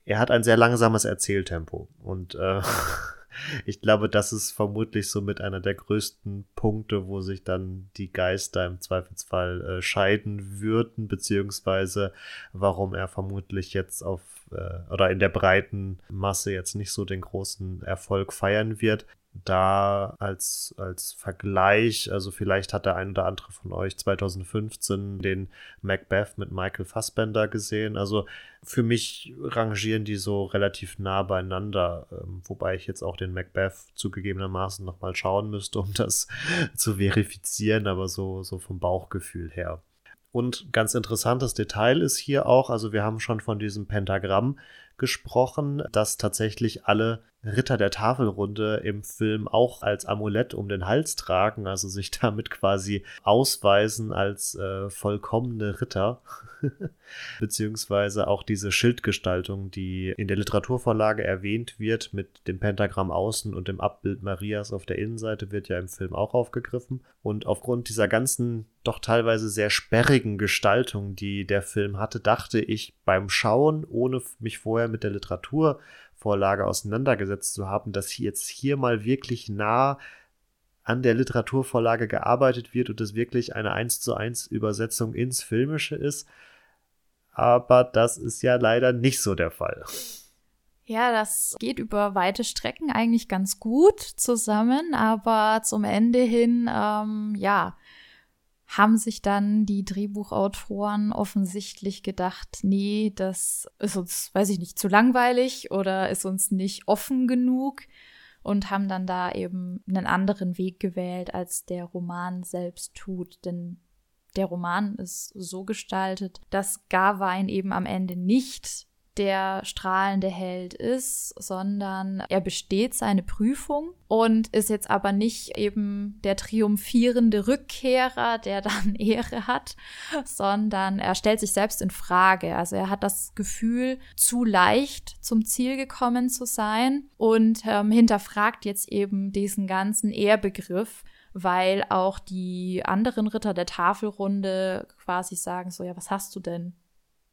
er hat ein sehr langsames Erzähltempo und äh, ich glaube, das ist vermutlich so mit einer der größten Punkte, wo sich dann die Geister im Zweifelsfall äh, scheiden würden, beziehungsweise warum er vermutlich jetzt auf äh, oder in der breiten Masse jetzt nicht so den großen Erfolg feiern wird da als, als Vergleich, also vielleicht hat der ein oder andere von euch 2015 den Macbeth mit Michael Fassbender gesehen. Also für mich rangieren die so relativ nah beieinander, ähm, wobei ich jetzt auch den Macbeth zugegebenermaßen nochmal schauen müsste, um das zu verifizieren, aber so, so vom Bauchgefühl her. Und ganz interessantes Detail ist hier auch, also wir haben schon von diesem Pentagramm gesprochen, dass tatsächlich alle Ritter der Tafelrunde im Film auch als Amulett um den Hals tragen, also sich damit quasi ausweisen als äh, vollkommene Ritter, beziehungsweise auch diese Schildgestaltung, die in der Literaturvorlage erwähnt wird, mit dem Pentagramm außen und dem Abbild Marias auf der Innenseite, wird ja im Film auch aufgegriffen. Und aufgrund dieser ganzen doch teilweise sehr sperrigen Gestaltung, die der Film hatte, dachte ich beim Schauen, ohne mich vorher mit der Literatur Vorlage auseinandergesetzt zu haben, dass jetzt hier mal wirklich nah an der Literaturvorlage gearbeitet wird und es wirklich eine 1 zu 1 Übersetzung ins Filmische ist. Aber das ist ja leider nicht so der Fall. Ja, das geht über weite Strecken eigentlich ganz gut zusammen, aber zum Ende hin, ähm, ja, haben sich dann die Drehbuchautoren offensichtlich gedacht, nee, das ist uns, weiß ich nicht, zu langweilig oder ist uns nicht offen genug und haben dann da eben einen anderen Weg gewählt, als der Roman selbst tut. Denn der Roman ist so gestaltet, dass Garwein eben am Ende nicht der strahlende Held ist, sondern er besteht seine Prüfung und ist jetzt aber nicht eben der triumphierende Rückkehrer, der dann Ehre hat, sondern er stellt sich selbst in Frage. Also er hat das Gefühl, zu leicht zum Ziel gekommen zu sein und ähm, hinterfragt jetzt eben diesen ganzen Ehrbegriff, weil auch die anderen Ritter der Tafelrunde quasi sagen so, ja, was hast du denn?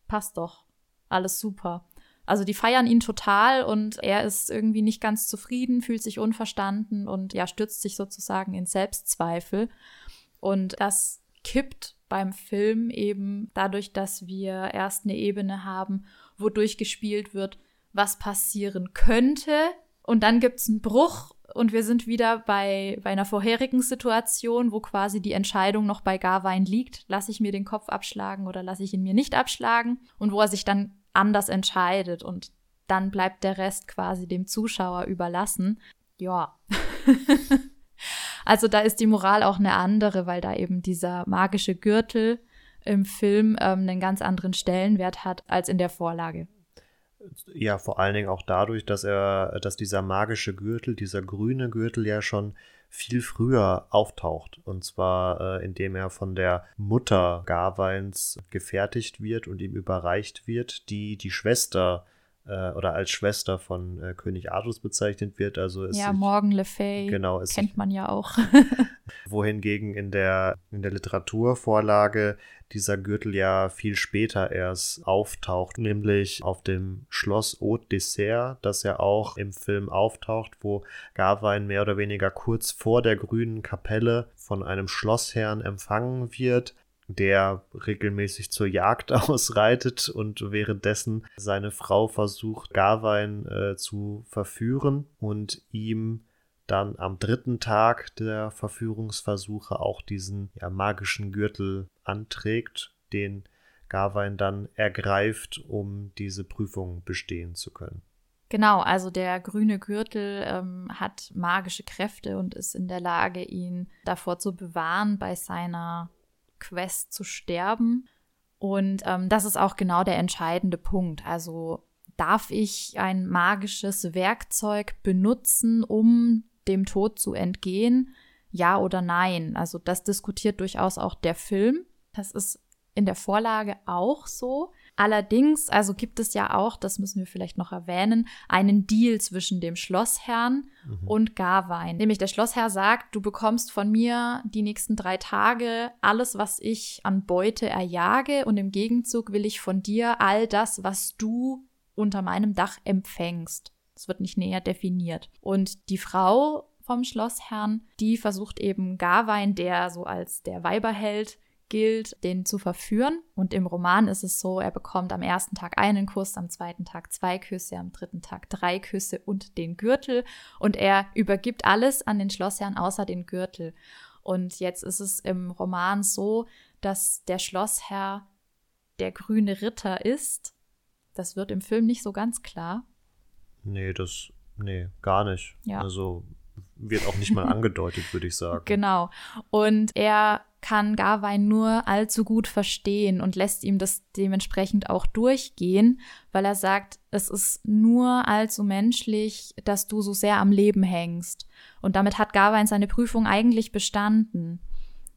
Passt doch alles super. Also die feiern ihn total und er ist irgendwie nicht ganz zufrieden, fühlt sich unverstanden und ja, stürzt sich sozusagen in Selbstzweifel. Und das kippt beim Film eben dadurch, dass wir erst eine Ebene haben, wodurch gespielt wird, was passieren könnte. Und dann gibt es einen Bruch und wir sind wieder bei, bei einer vorherigen Situation, wo quasi die Entscheidung noch bei Garwein liegt. Lasse ich mir den Kopf abschlagen oder lasse ich ihn mir nicht abschlagen? Und wo er sich dann anders entscheidet und dann bleibt der Rest quasi dem Zuschauer überlassen. Ja. also da ist die Moral auch eine andere, weil da eben dieser magische Gürtel im Film ähm, einen ganz anderen Stellenwert hat als in der Vorlage. Ja, vor allen Dingen auch dadurch, dass er, dass dieser magische Gürtel, dieser grüne Gürtel ja schon viel früher auftaucht. Und zwar, äh, indem er von der Mutter Garweins gefertigt wird und ihm überreicht wird, die die Schwester oder als Schwester von äh, König Artus bezeichnet wird. Also ja, Morgan Le Fay genau, kennt man ja auch. wohingegen in der, in der Literaturvorlage dieser Gürtel ja viel später erst auftaucht, nämlich auf dem Schloss Haute Dessert, das ja auch im Film auftaucht, wo Gawain mehr oder weniger kurz vor der grünen Kapelle von einem Schlossherrn empfangen wird, der regelmäßig zur Jagd ausreitet und währenddessen seine Frau versucht, Gawain äh, zu verführen und ihm dann am dritten Tag der Verführungsversuche auch diesen ja, magischen Gürtel anträgt, den Gawain dann ergreift, um diese Prüfung bestehen zu können. Genau, also der grüne Gürtel ähm, hat magische Kräfte und ist in der Lage, ihn davor zu bewahren, bei seiner Quest zu sterben. Und ähm, das ist auch genau der entscheidende Punkt. Also darf ich ein magisches Werkzeug benutzen, um dem Tod zu entgehen? Ja oder nein? Also das diskutiert durchaus auch der Film. Das ist in der Vorlage auch so. Allerdings, also gibt es ja auch, das müssen wir vielleicht noch erwähnen, einen Deal zwischen dem Schlossherrn mhm. und Garwein. Nämlich der Schlossherr sagt, du bekommst von mir die nächsten drei Tage alles, was ich an Beute erjage und im Gegenzug will ich von dir all das, was du unter meinem Dach empfängst. Es wird nicht näher definiert. Und die Frau vom Schlossherrn, die versucht eben Gawain, der so als der Weiberheld gilt, den zu verführen. Und im Roman ist es so, er bekommt am ersten Tag einen Kuss, am zweiten Tag zwei Küsse, am dritten Tag drei Küsse und den Gürtel. Und er übergibt alles an den Schlossherrn außer den Gürtel. Und jetzt ist es im Roman so, dass der Schlossherr der grüne Ritter ist. Das wird im Film nicht so ganz klar. Nee, das, nee, gar nicht. Ja. Also wird auch nicht mal angedeutet, würde ich sagen. Genau. Und er kann Gawain nur allzu gut verstehen und lässt ihm das dementsprechend auch durchgehen, weil er sagt, es ist nur allzu menschlich, dass du so sehr am Leben hängst. Und damit hat Gawain seine Prüfung eigentlich bestanden.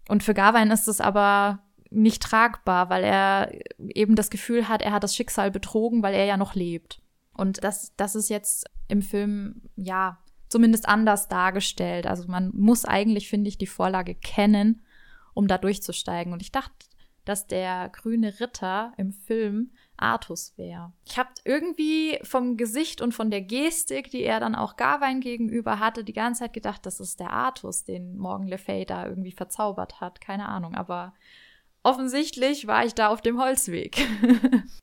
Und für Gawain ist es aber nicht tragbar, weil er eben das Gefühl hat, er hat das Schicksal betrogen, weil er ja noch lebt. Und das, das ist jetzt im Film, ja, zumindest anders dargestellt. Also man muss eigentlich, finde ich, die Vorlage kennen, um da durchzusteigen. Und ich dachte, dass der grüne Ritter im Film Artus wäre. Ich habe irgendwie vom Gesicht und von der Gestik, die er dann auch Gawain gegenüber hatte, die ganze Zeit gedacht, das ist der Artus, den Morgan Le Fay da irgendwie verzaubert hat. Keine Ahnung, aber offensichtlich war ich da auf dem Holzweg.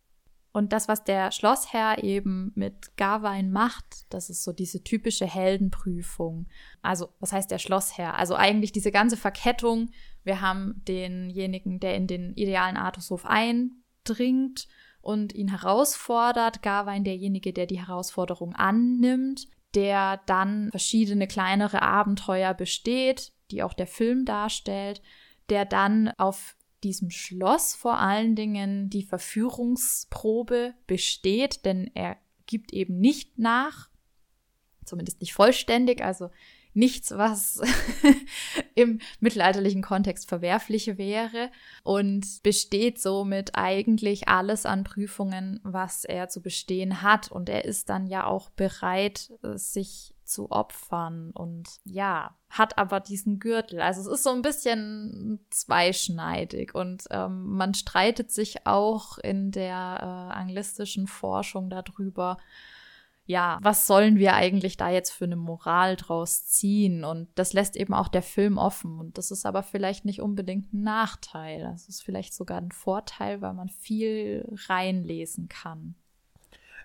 Und das, was der Schlossherr eben mit Gawain macht, das ist so diese typische Heldenprüfung. Also, was heißt der Schlossherr? Also eigentlich diese ganze Verkettung. Wir haben denjenigen, der in den idealen Artushof eindringt und ihn herausfordert. Gawain derjenige, der die Herausforderung annimmt, der dann verschiedene kleinere Abenteuer besteht, die auch der Film darstellt, der dann auf diesem Schloss vor allen Dingen die Verführungsprobe besteht, denn er gibt eben nicht nach, zumindest nicht vollständig, also nichts, was im mittelalterlichen Kontext verwerflich wäre und besteht somit eigentlich alles an Prüfungen, was er zu bestehen hat. Und er ist dann ja auch bereit, sich zu opfern und ja, hat aber diesen Gürtel. Also es ist so ein bisschen zweischneidig und ähm, man streitet sich auch in der äh, anglistischen Forschung darüber, ja, was sollen wir eigentlich da jetzt für eine Moral draus ziehen? Und das lässt eben auch der Film offen. Und das ist aber vielleicht nicht unbedingt ein Nachteil. Das ist vielleicht sogar ein Vorteil, weil man viel reinlesen kann.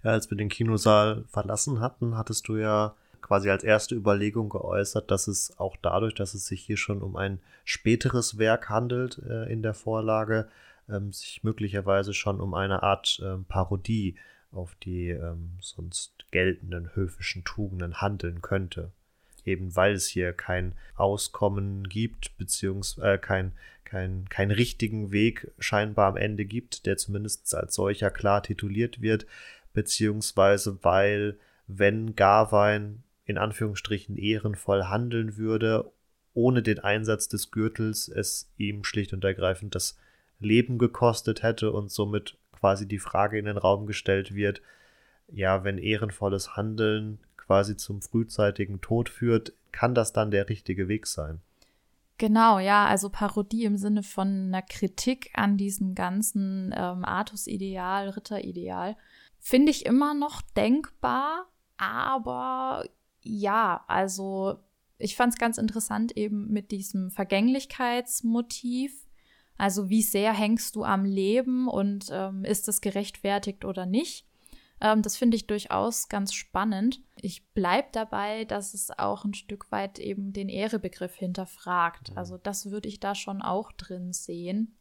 Ja, als wir den Kinosaal verlassen hatten, hattest du ja quasi als erste Überlegung geäußert, dass es auch dadurch, dass es sich hier schon um ein späteres Werk handelt äh, in der Vorlage, ähm, sich möglicherweise schon um eine Art äh, Parodie auf die ähm, sonst geltenden höfischen Tugenden handeln könnte. Eben weil es hier kein Auskommen gibt, beziehungsweise äh, kein, kein, keinen richtigen Weg scheinbar am Ende gibt, der zumindest als solcher klar tituliert wird, beziehungsweise weil, wenn Garwein in Anführungsstrichen ehrenvoll handeln würde, ohne den Einsatz des Gürtels es ihm schlicht und ergreifend das Leben gekostet hätte und somit quasi die Frage in den Raum gestellt wird, ja, wenn ehrenvolles Handeln quasi zum frühzeitigen Tod führt, kann das dann der richtige Weg sein? Genau, ja, also Parodie im Sinne von einer Kritik an diesem ganzen ähm, Artus-Ideal, Ritter-Ideal, finde ich immer noch denkbar, aber ja, also ich fand es ganz interessant eben mit diesem Vergänglichkeitsmotiv. Also wie sehr hängst du am Leben und ähm, ist das gerechtfertigt oder nicht? Ähm, das finde ich durchaus ganz spannend. Ich bleibe dabei, dass es auch ein Stück weit eben den Ehrebegriff hinterfragt. Mhm. Also das würde ich da schon auch drin sehen.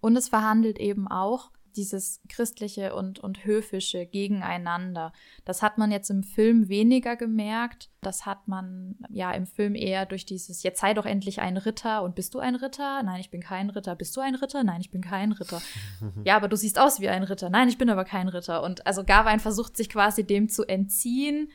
Und es verhandelt eben auch dieses christliche und, und höfische gegeneinander. Das hat man jetzt im Film weniger gemerkt. Das hat man ja im Film eher durch dieses, jetzt sei doch endlich ein Ritter und bist du ein Ritter? Nein, ich bin kein Ritter. Bist du ein Ritter? Nein, ich bin kein Ritter. ja, aber du siehst aus wie ein Ritter. Nein, ich bin aber kein Ritter. Und also Gawain versucht sich quasi dem zu entziehen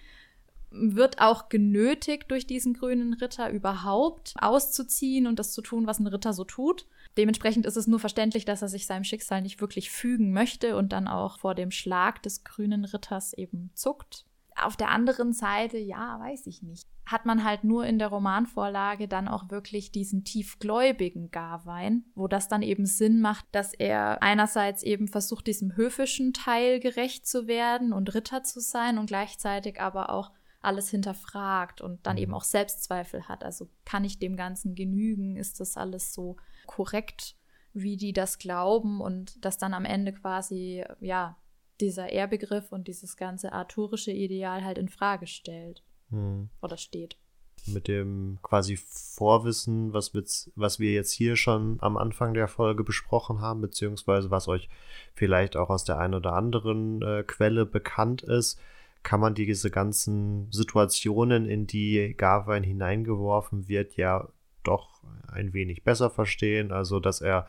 wird auch genötigt durch diesen grünen Ritter überhaupt auszuziehen und das zu tun, was ein Ritter so tut. Dementsprechend ist es nur verständlich, dass er sich seinem Schicksal nicht wirklich fügen möchte und dann auch vor dem Schlag des grünen Ritters eben zuckt. Auf der anderen Seite, ja, weiß ich nicht. Hat man halt nur in der Romanvorlage dann auch wirklich diesen tiefgläubigen Garwein, wo das dann eben Sinn macht, dass er einerseits eben versucht, diesem höfischen Teil gerecht zu werden und Ritter zu sein und gleichzeitig aber auch alles hinterfragt und dann eben mhm. auch Selbstzweifel hat. Also kann ich dem Ganzen genügen? Ist das alles so korrekt, wie die das glauben und das dann am Ende quasi, ja, dieser Ehrbegriff und dieses ganze arthurische Ideal halt in Frage stellt hm. oder steht. Mit dem quasi Vorwissen, was, mit, was wir jetzt hier schon am Anfang der Folge besprochen haben, beziehungsweise was euch vielleicht auch aus der einen oder anderen äh, Quelle bekannt ist, kann man diese ganzen Situationen, in die Garwein hineingeworfen wird, ja doch ein wenig besser verstehen. Also, dass er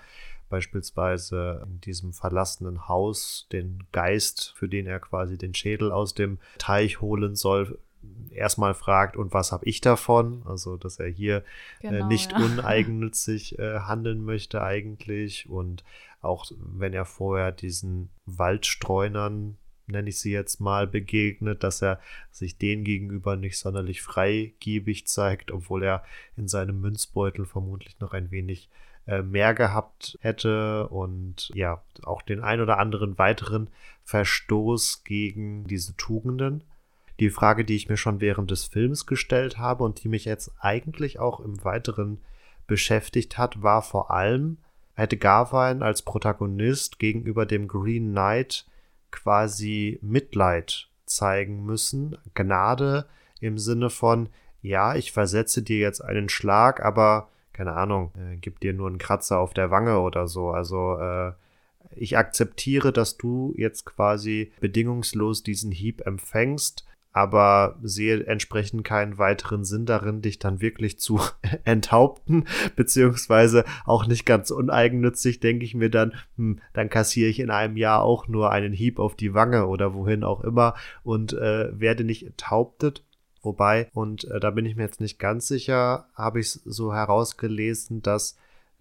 beispielsweise in diesem verlassenen Haus den Geist, für den er quasi den Schädel aus dem Teich holen soll, erstmal fragt, und was habe ich davon? Also, dass er hier äh, genau, äh, nicht ja. uneigennützig äh, handeln möchte eigentlich. Und auch wenn er vorher diesen Waldstreunern nenne ich sie jetzt mal, begegnet, dass er sich denen gegenüber nicht sonderlich freigebig zeigt, obwohl er in seinem Münzbeutel vermutlich noch ein wenig äh, mehr gehabt hätte und ja, auch den ein oder anderen weiteren Verstoß gegen diese Tugenden. Die Frage, die ich mir schon während des Films gestellt habe und die mich jetzt eigentlich auch im Weiteren beschäftigt hat, war vor allem, hätte Garwein als Protagonist gegenüber dem Green Knight quasi Mitleid zeigen müssen, Gnade im Sinne von, ja, ich versetze dir jetzt einen Schlag, aber keine Ahnung, äh, gib dir nur einen Kratzer auf der Wange oder so. Also äh, ich akzeptiere, dass du jetzt quasi bedingungslos diesen Hieb empfängst, aber sehe entsprechend keinen weiteren Sinn darin, dich dann wirklich zu enthaupten, beziehungsweise auch nicht ganz uneigennützig, denke ich mir dann, hm, dann kassiere ich in einem Jahr auch nur einen Hieb auf die Wange oder wohin auch immer und äh, werde nicht enthauptet. Wobei, und äh, da bin ich mir jetzt nicht ganz sicher, habe ich so herausgelesen, dass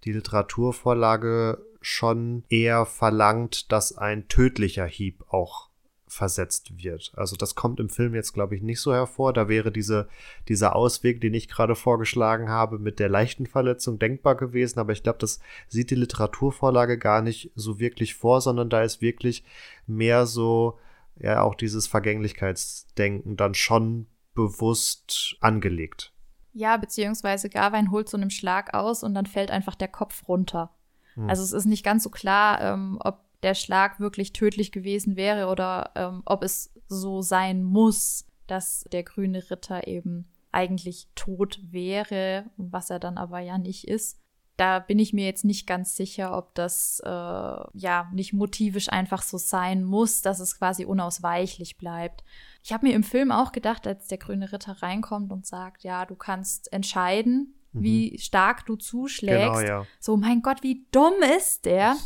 die Literaturvorlage schon eher verlangt, dass ein tödlicher Hieb auch versetzt wird. Also das kommt im Film jetzt, glaube ich, nicht so hervor. Da wäre diese, dieser Ausweg, den ich gerade vorgeschlagen habe, mit der leichten Verletzung denkbar gewesen. Aber ich glaube, das sieht die Literaturvorlage gar nicht so wirklich vor, sondern da ist wirklich mehr so, ja, auch dieses Vergänglichkeitsdenken dann schon bewusst angelegt. Ja, beziehungsweise Garwein holt so einen Schlag aus und dann fällt einfach der Kopf runter. Hm. Also es ist nicht ganz so klar, ähm, ob der Schlag wirklich tödlich gewesen wäre oder ähm, ob es so sein muss, dass der grüne Ritter eben eigentlich tot wäre, was er dann aber ja nicht ist. Da bin ich mir jetzt nicht ganz sicher, ob das äh, ja nicht motivisch einfach so sein muss, dass es quasi unausweichlich bleibt. Ich habe mir im Film auch gedacht, als der grüne Ritter reinkommt und sagt, ja, du kannst entscheiden, mhm. wie stark du zuschlägst. Genau, ja. So, mein Gott, wie dumm ist der?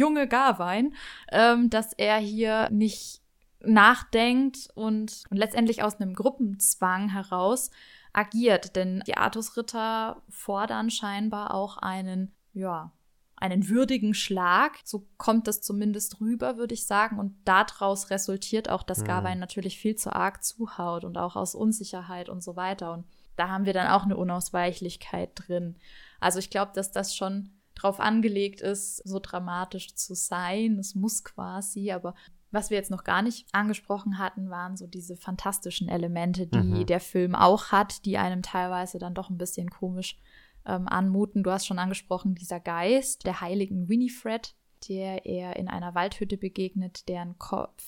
junge Garwein, ähm, dass er hier nicht nachdenkt und, und letztendlich aus einem Gruppenzwang heraus agiert. Denn die Artusritter fordern scheinbar auch einen, ja, einen würdigen Schlag. So kommt das zumindest rüber, würde ich sagen. Und daraus resultiert auch, dass mhm. Gawain natürlich viel zu arg zuhaut und auch aus Unsicherheit und so weiter. Und da haben wir dann auch eine Unausweichlichkeit drin. Also ich glaube, dass das schon drauf angelegt ist, so dramatisch zu sein. Es muss quasi, aber was wir jetzt noch gar nicht angesprochen hatten, waren so diese fantastischen Elemente, die mhm. der Film auch hat, die einem teilweise dann doch ein bisschen komisch ähm, anmuten. Du hast schon angesprochen, dieser Geist der heiligen Winifred, der er in einer Waldhütte begegnet, deren Kopf,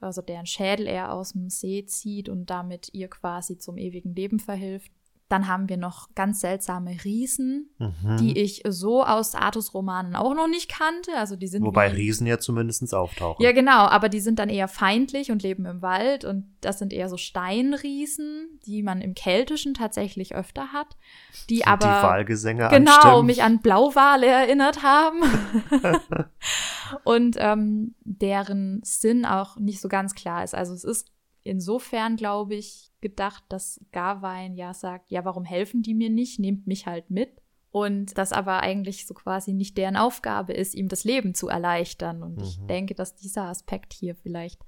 also deren Schädel er aus dem See zieht und damit ihr quasi zum ewigen Leben verhilft. Dann haben wir noch ganz seltsame Riesen, mhm. die ich so aus Artus-Romanen auch noch nicht kannte. Also die sind Wobei Riesen ja zumindest auftauchen. Ja, genau, aber die sind dann eher feindlich und leben im Wald. Und das sind eher so Steinriesen, die man im Keltischen tatsächlich öfter hat. Die sind aber. Die Wahlgesänge Genau, anstimmen. mich an Blauwale erinnert haben. und ähm, deren Sinn auch nicht so ganz klar ist. Also es ist insofern, glaube ich, gedacht, dass Garwein ja sagt, ja, warum helfen die mir nicht? Nehmt mich halt mit. Und das aber eigentlich so quasi nicht deren Aufgabe ist, ihm das Leben zu erleichtern. Und mhm. ich denke, dass dieser Aspekt hier vielleicht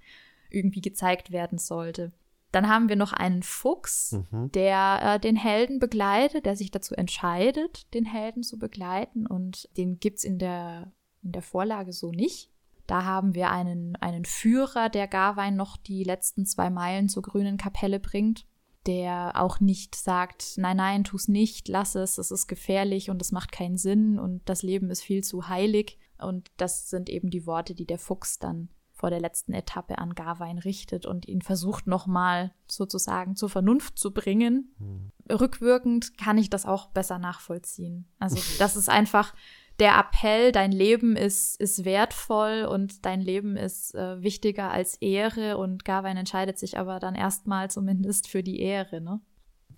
irgendwie gezeigt werden sollte. Dann haben wir noch einen Fuchs, mhm. der äh, den Helden begleitet, der sich dazu entscheidet, den Helden zu begleiten. Und den gibt es in der, in der Vorlage so nicht. Da haben wir einen, einen Führer, der Garwein noch die letzten zwei Meilen zur grünen Kapelle bringt, der auch nicht sagt, nein, nein, tu's nicht, lass es, es ist gefährlich und es macht keinen Sinn und das Leben ist viel zu heilig. Und das sind eben die Worte, die der Fuchs dann vor der letzten Etappe an Garwein richtet und ihn versucht nochmal sozusagen zur Vernunft zu bringen. Hm. Rückwirkend kann ich das auch besser nachvollziehen. Also das ist einfach, der Appell, dein Leben ist, ist wertvoll und dein Leben ist äh, wichtiger als Ehre und Gawain entscheidet sich aber dann erstmal zumindest für die Ehre, ne?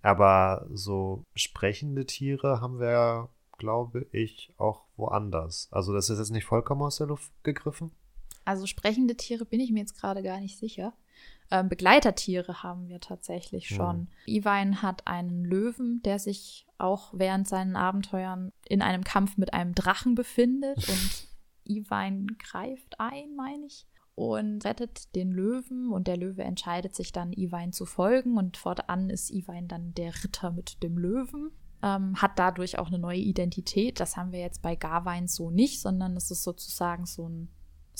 Aber so sprechende Tiere haben wir, glaube ich, auch woanders. Also das ist jetzt nicht vollkommen aus der Luft gegriffen? Also sprechende Tiere bin ich mir jetzt gerade gar nicht sicher. Ähm, Begleitertiere haben wir tatsächlich schon. Mhm. Iwein hat einen Löwen, der sich auch während seinen Abenteuern in einem Kampf mit einem Drachen befindet und Iwein greift ein, meine ich, und rettet den Löwen und der Löwe entscheidet sich dann, Iwein zu folgen und fortan ist Iwein dann der Ritter mit dem Löwen. Ähm, hat dadurch auch eine neue Identität. Das haben wir jetzt bei Garwein so nicht, sondern es ist sozusagen so ein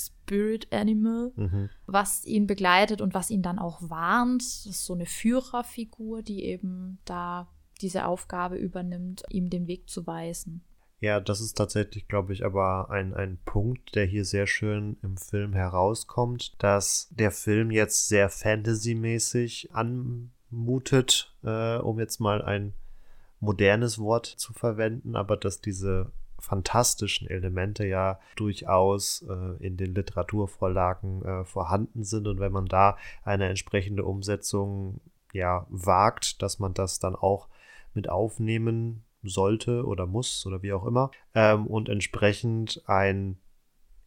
Spirit Animal, mhm. was ihn begleitet und was ihn dann auch warnt. Das ist so eine Führerfigur, die eben da diese Aufgabe übernimmt, ihm den Weg zu weisen. Ja, das ist tatsächlich, glaube ich, aber ein, ein Punkt, der hier sehr schön im Film herauskommt, dass der Film jetzt sehr fantasymäßig anmutet, äh, um jetzt mal ein modernes Wort zu verwenden, aber dass diese fantastischen Elemente ja durchaus äh, in den Literaturvorlagen äh, vorhanden sind und wenn man da eine entsprechende Umsetzung ja wagt, dass man das dann auch mit aufnehmen sollte oder muss oder wie auch immer. Ähm, und entsprechend ein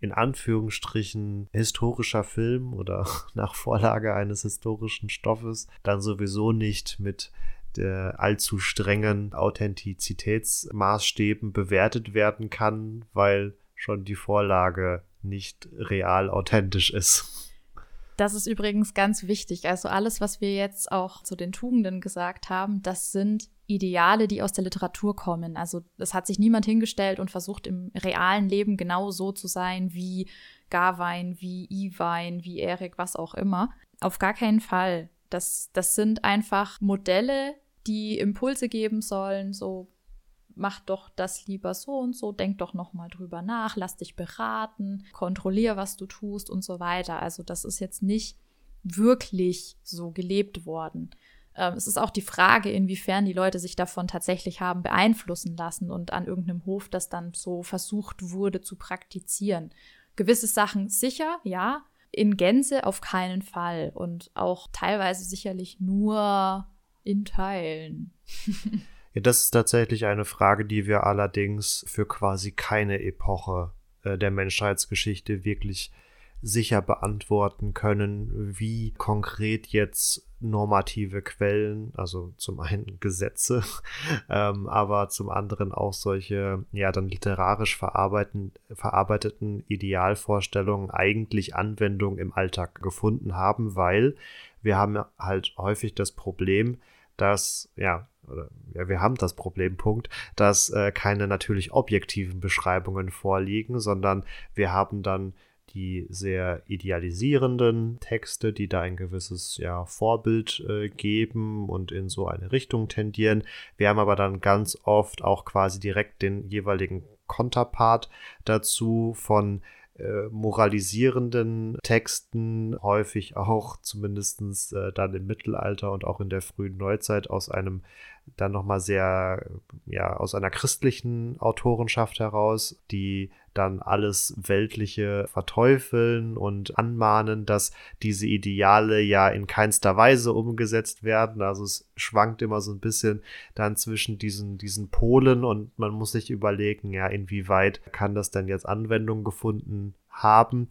in Anführungsstrichen historischer Film oder nach Vorlage eines historischen Stoffes dann sowieso nicht mit der allzu strengen Authentizitätsmaßstäben bewertet werden kann, weil schon die Vorlage nicht real authentisch ist. Das ist übrigens ganz wichtig. Also alles, was wir jetzt auch zu den Tugenden gesagt haben, das sind Ideale, die aus der Literatur kommen. Also es hat sich niemand hingestellt und versucht im realen Leben genau so zu sein wie Garwein, wie Iwein, wie Erik, was auch immer. Auf gar keinen Fall. Das, das sind einfach Modelle, die Impulse geben sollen, so mach doch das lieber so und so, denk doch noch mal drüber nach, lass dich beraten, kontrollier, was du tust und so weiter. Also das ist jetzt nicht wirklich so gelebt worden. Ähm, es ist auch die Frage, inwiefern die Leute sich davon tatsächlich haben beeinflussen lassen und an irgendeinem Hof das dann so versucht wurde zu praktizieren. Gewisse Sachen sicher, ja, in Gänze auf keinen Fall und auch teilweise sicherlich nur in Teilen. ja, das ist tatsächlich eine Frage, die wir allerdings für quasi keine Epoche äh, der Menschheitsgeschichte wirklich sicher beantworten können, wie konkret jetzt normative Quellen, also zum einen Gesetze, ähm, aber zum anderen auch solche, ja, dann literarisch verarbeiten, verarbeiteten Idealvorstellungen eigentlich Anwendung im Alltag gefunden haben, weil wir haben halt häufig das Problem, dass, ja, ja, wir haben das Problempunkt, dass äh, keine natürlich objektiven Beschreibungen vorliegen, sondern wir haben dann die sehr idealisierenden Texte, die da ein gewisses ja, Vorbild äh, geben und in so eine Richtung tendieren. Wir haben aber dann ganz oft auch quasi direkt den jeweiligen Konterpart dazu von äh, moralisierenden Texten, häufig auch zumindest äh, dann im Mittelalter und auch in der frühen Neuzeit aus einem dann nochmal sehr, ja, aus einer christlichen Autorenschaft heraus, die dann alles Weltliche verteufeln und anmahnen, dass diese Ideale ja in keinster Weise umgesetzt werden. Also es schwankt immer so ein bisschen dann zwischen diesen, diesen Polen und man muss sich überlegen, ja, inwieweit kann das denn jetzt Anwendung gefunden haben.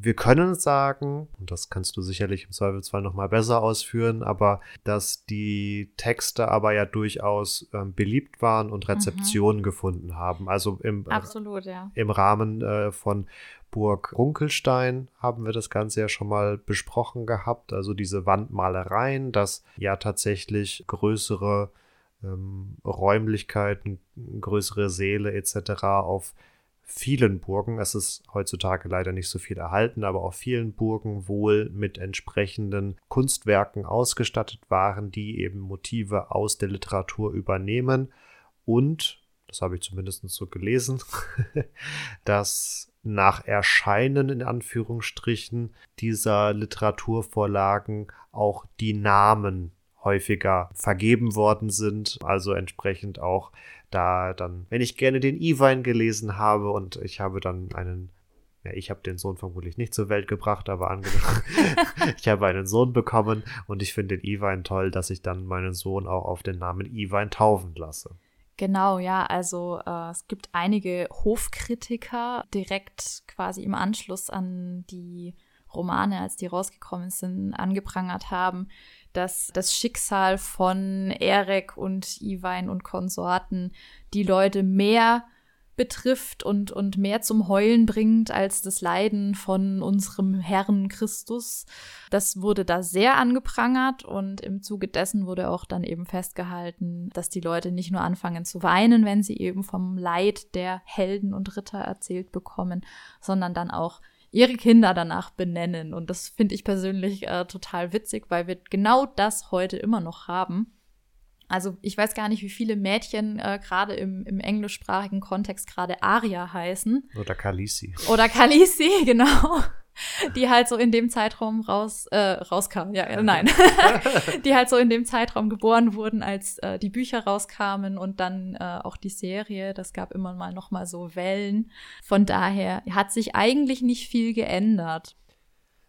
Wir können sagen, und das kannst du sicherlich im Zweifelsfall nochmal besser ausführen, aber dass die Texte aber ja durchaus ähm, beliebt waren und Rezeption mhm. gefunden haben. Also im, Absolut, ja. im Rahmen äh, von Burg Runkelstein haben wir das Ganze ja schon mal besprochen gehabt. Also diese Wandmalereien, dass ja tatsächlich größere ähm, Räumlichkeiten, größere Säle etc. auf vielen Burgen, es ist heutzutage leider nicht so viel erhalten, aber auf vielen Burgen wohl mit entsprechenden Kunstwerken ausgestattet waren, die eben Motive aus der Literatur übernehmen. Und, das habe ich zumindest so gelesen, dass nach Erscheinen in Anführungsstrichen dieser Literaturvorlagen auch die Namen häufiger vergeben worden sind, also entsprechend auch da dann, wenn ich gerne den E-Wein gelesen habe und ich habe dann einen ja, ich habe den Sohn vermutlich nicht zur Welt gebracht, aber angenommen, ich habe einen Sohn bekommen und ich finde den Iwein toll, dass ich dann meinen Sohn auch auf den Namen Iwein taufen lasse. Genau, ja, also äh, es gibt einige Hofkritiker direkt quasi im Anschluss an die Romane, als die rausgekommen sind, angeprangert haben, dass das Schicksal von Erek und Iwein und Konsorten die Leute mehr betrifft und, und mehr zum Heulen bringt als das Leiden von unserem Herrn Christus. Das wurde da sehr angeprangert und im Zuge dessen wurde auch dann eben festgehalten, dass die Leute nicht nur anfangen zu weinen, wenn sie eben vom Leid der Helden und Ritter erzählt bekommen, sondern dann auch ihre Kinder danach benennen. Und das finde ich persönlich äh, total witzig, weil wir genau das heute immer noch haben. Also ich weiß gar nicht, wie viele Mädchen äh, gerade im, im englischsprachigen Kontext gerade Aria heißen. Oder Kalisi. Oder Kalisi, genau die halt so in dem Zeitraum raus, äh, rauskamen, ja, äh, nein, die halt so in dem Zeitraum geboren wurden, als äh, die Bücher rauskamen und dann äh, auch die Serie. Das gab immer mal noch mal so Wellen. Von daher hat sich eigentlich nicht viel geändert.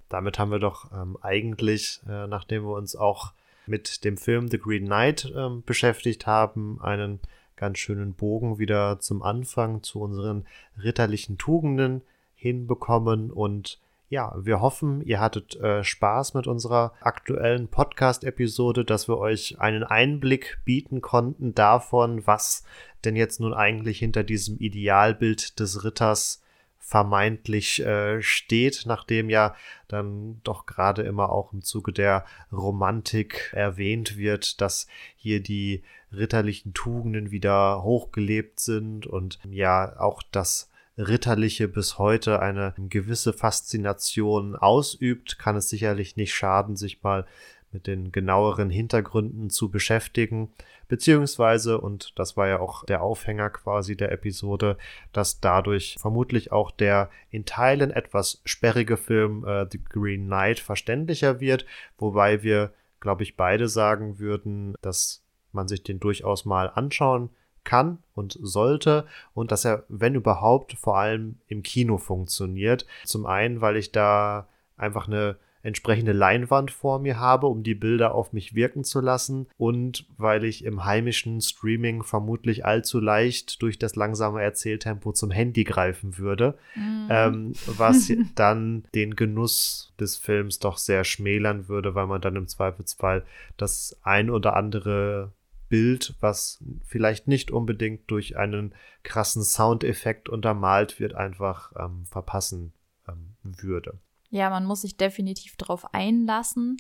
Damit haben wir doch ähm, eigentlich, äh, nachdem wir uns auch mit dem Film The Green Knight ähm, beschäftigt haben, einen ganz schönen Bogen wieder zum Anfang zu unseren ritterlichen Tugenden hinbekommen und ja, wir hoffen, ihr hattet äh, Spaß mit unserer aktuellen Podcast-Episode, dass wir euch einen Einblick bieten konnten davon, was denn jetzt nun eigentlich hinter diesem Idealbild des Ritters vermeintlich äh, steht, nachdem ja dann doch gerade immer auch im Zuge der Romantik erwähnt wird, dass hier die ritterlichen Tugenden wieder hochgelebt sind und ja auch das Ritterliche bis heute eine gewisse Faszination ausübt, kann es sicherlich nicht schaden, sich mal mit den genaueren Hintergründen zu beschäftigen, beziehungsweise, und das war ja auch der Aufhänger quasi der Episode, dass dadurch vermutlich auch der in Teilen etwas sperrige Film äh, The Green Knight verständlicher wird, wobei wir, glaube ich, beide sagen würden, dass man sich den durchaus mal anschauen kann und sollte und dass er, wenn überhaupt, vor allem im Kino funktioniert. Zum einen, weil ich da einfach eine entsprechende Leinwand vor mir habe, um die Bilder auf mich wirken zu lassen und weil ich im heimischen Streaming vermutlich allzu leicht durch das langsame Erzähltempo zum Handy greifen würde, mm. ähm, was dann den Genuss des Films doch sehr schmälern würde, weil man dann im Zweifelsfall das ein oder andere Bild, was vielleicht nicht unbedingt durch einen krassen Soundeffekt untermalt wird, einfach ähm, verpassen ähm, würde. Ja, man muss sich definitiv darauf einlassen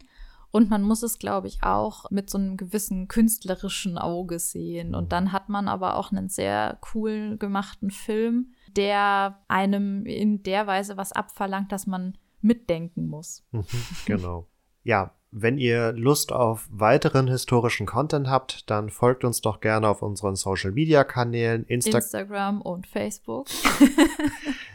und man muss es, glaube ich, auch mit so einem gewissen künstlerischen Auge sehen. Und dann hat man aber auch einen sehr cool gemachten Film, der einem in der Weise was abverlangt, dass man mitdenken muss. Mhm, genau. Ja, wenn ihr Lust auf weiteren historischen Content habt, dann folgt uns doch gerne auf unseren Social Media Kanälen Insta Instagram und Facebook.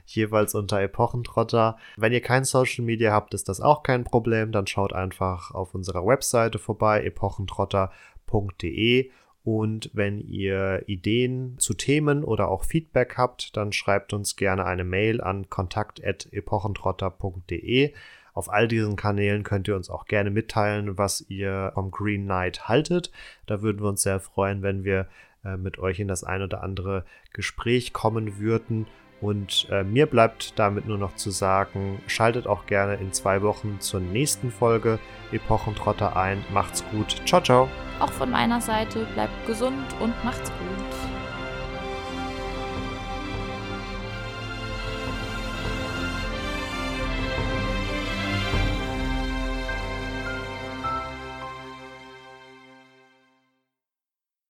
jeweils unter Epochentrotter. Wenn ihr kein Social Media habt, ist das auch kein Problem. Dann schaut einfach auf unserer Webseite vorbei, epochentrotter.de. Und wenn ihr Ideen zu Themen oder auch Feedback habt, dann schreibt uns gerne eine Mail an kontakt.epochentrotter.de. Auf all diesen Kanälen könnt ihr uns auch gerne mitteilen, was ihr vom Green Knight haltet. Da würden wir uns sehr freuen, wenn wir äh, mit euch in das ein oder andere Gespräch kommen würden. Und äh, mir bleibt damit nur noch zu sagen, schaltet auch gerne in zwei Wochen zur nächsten Folge Epochentrotter ein. Macht's gut. Ciao, ciao. Auch von meiner Seite bleibt gesund und macht's gut.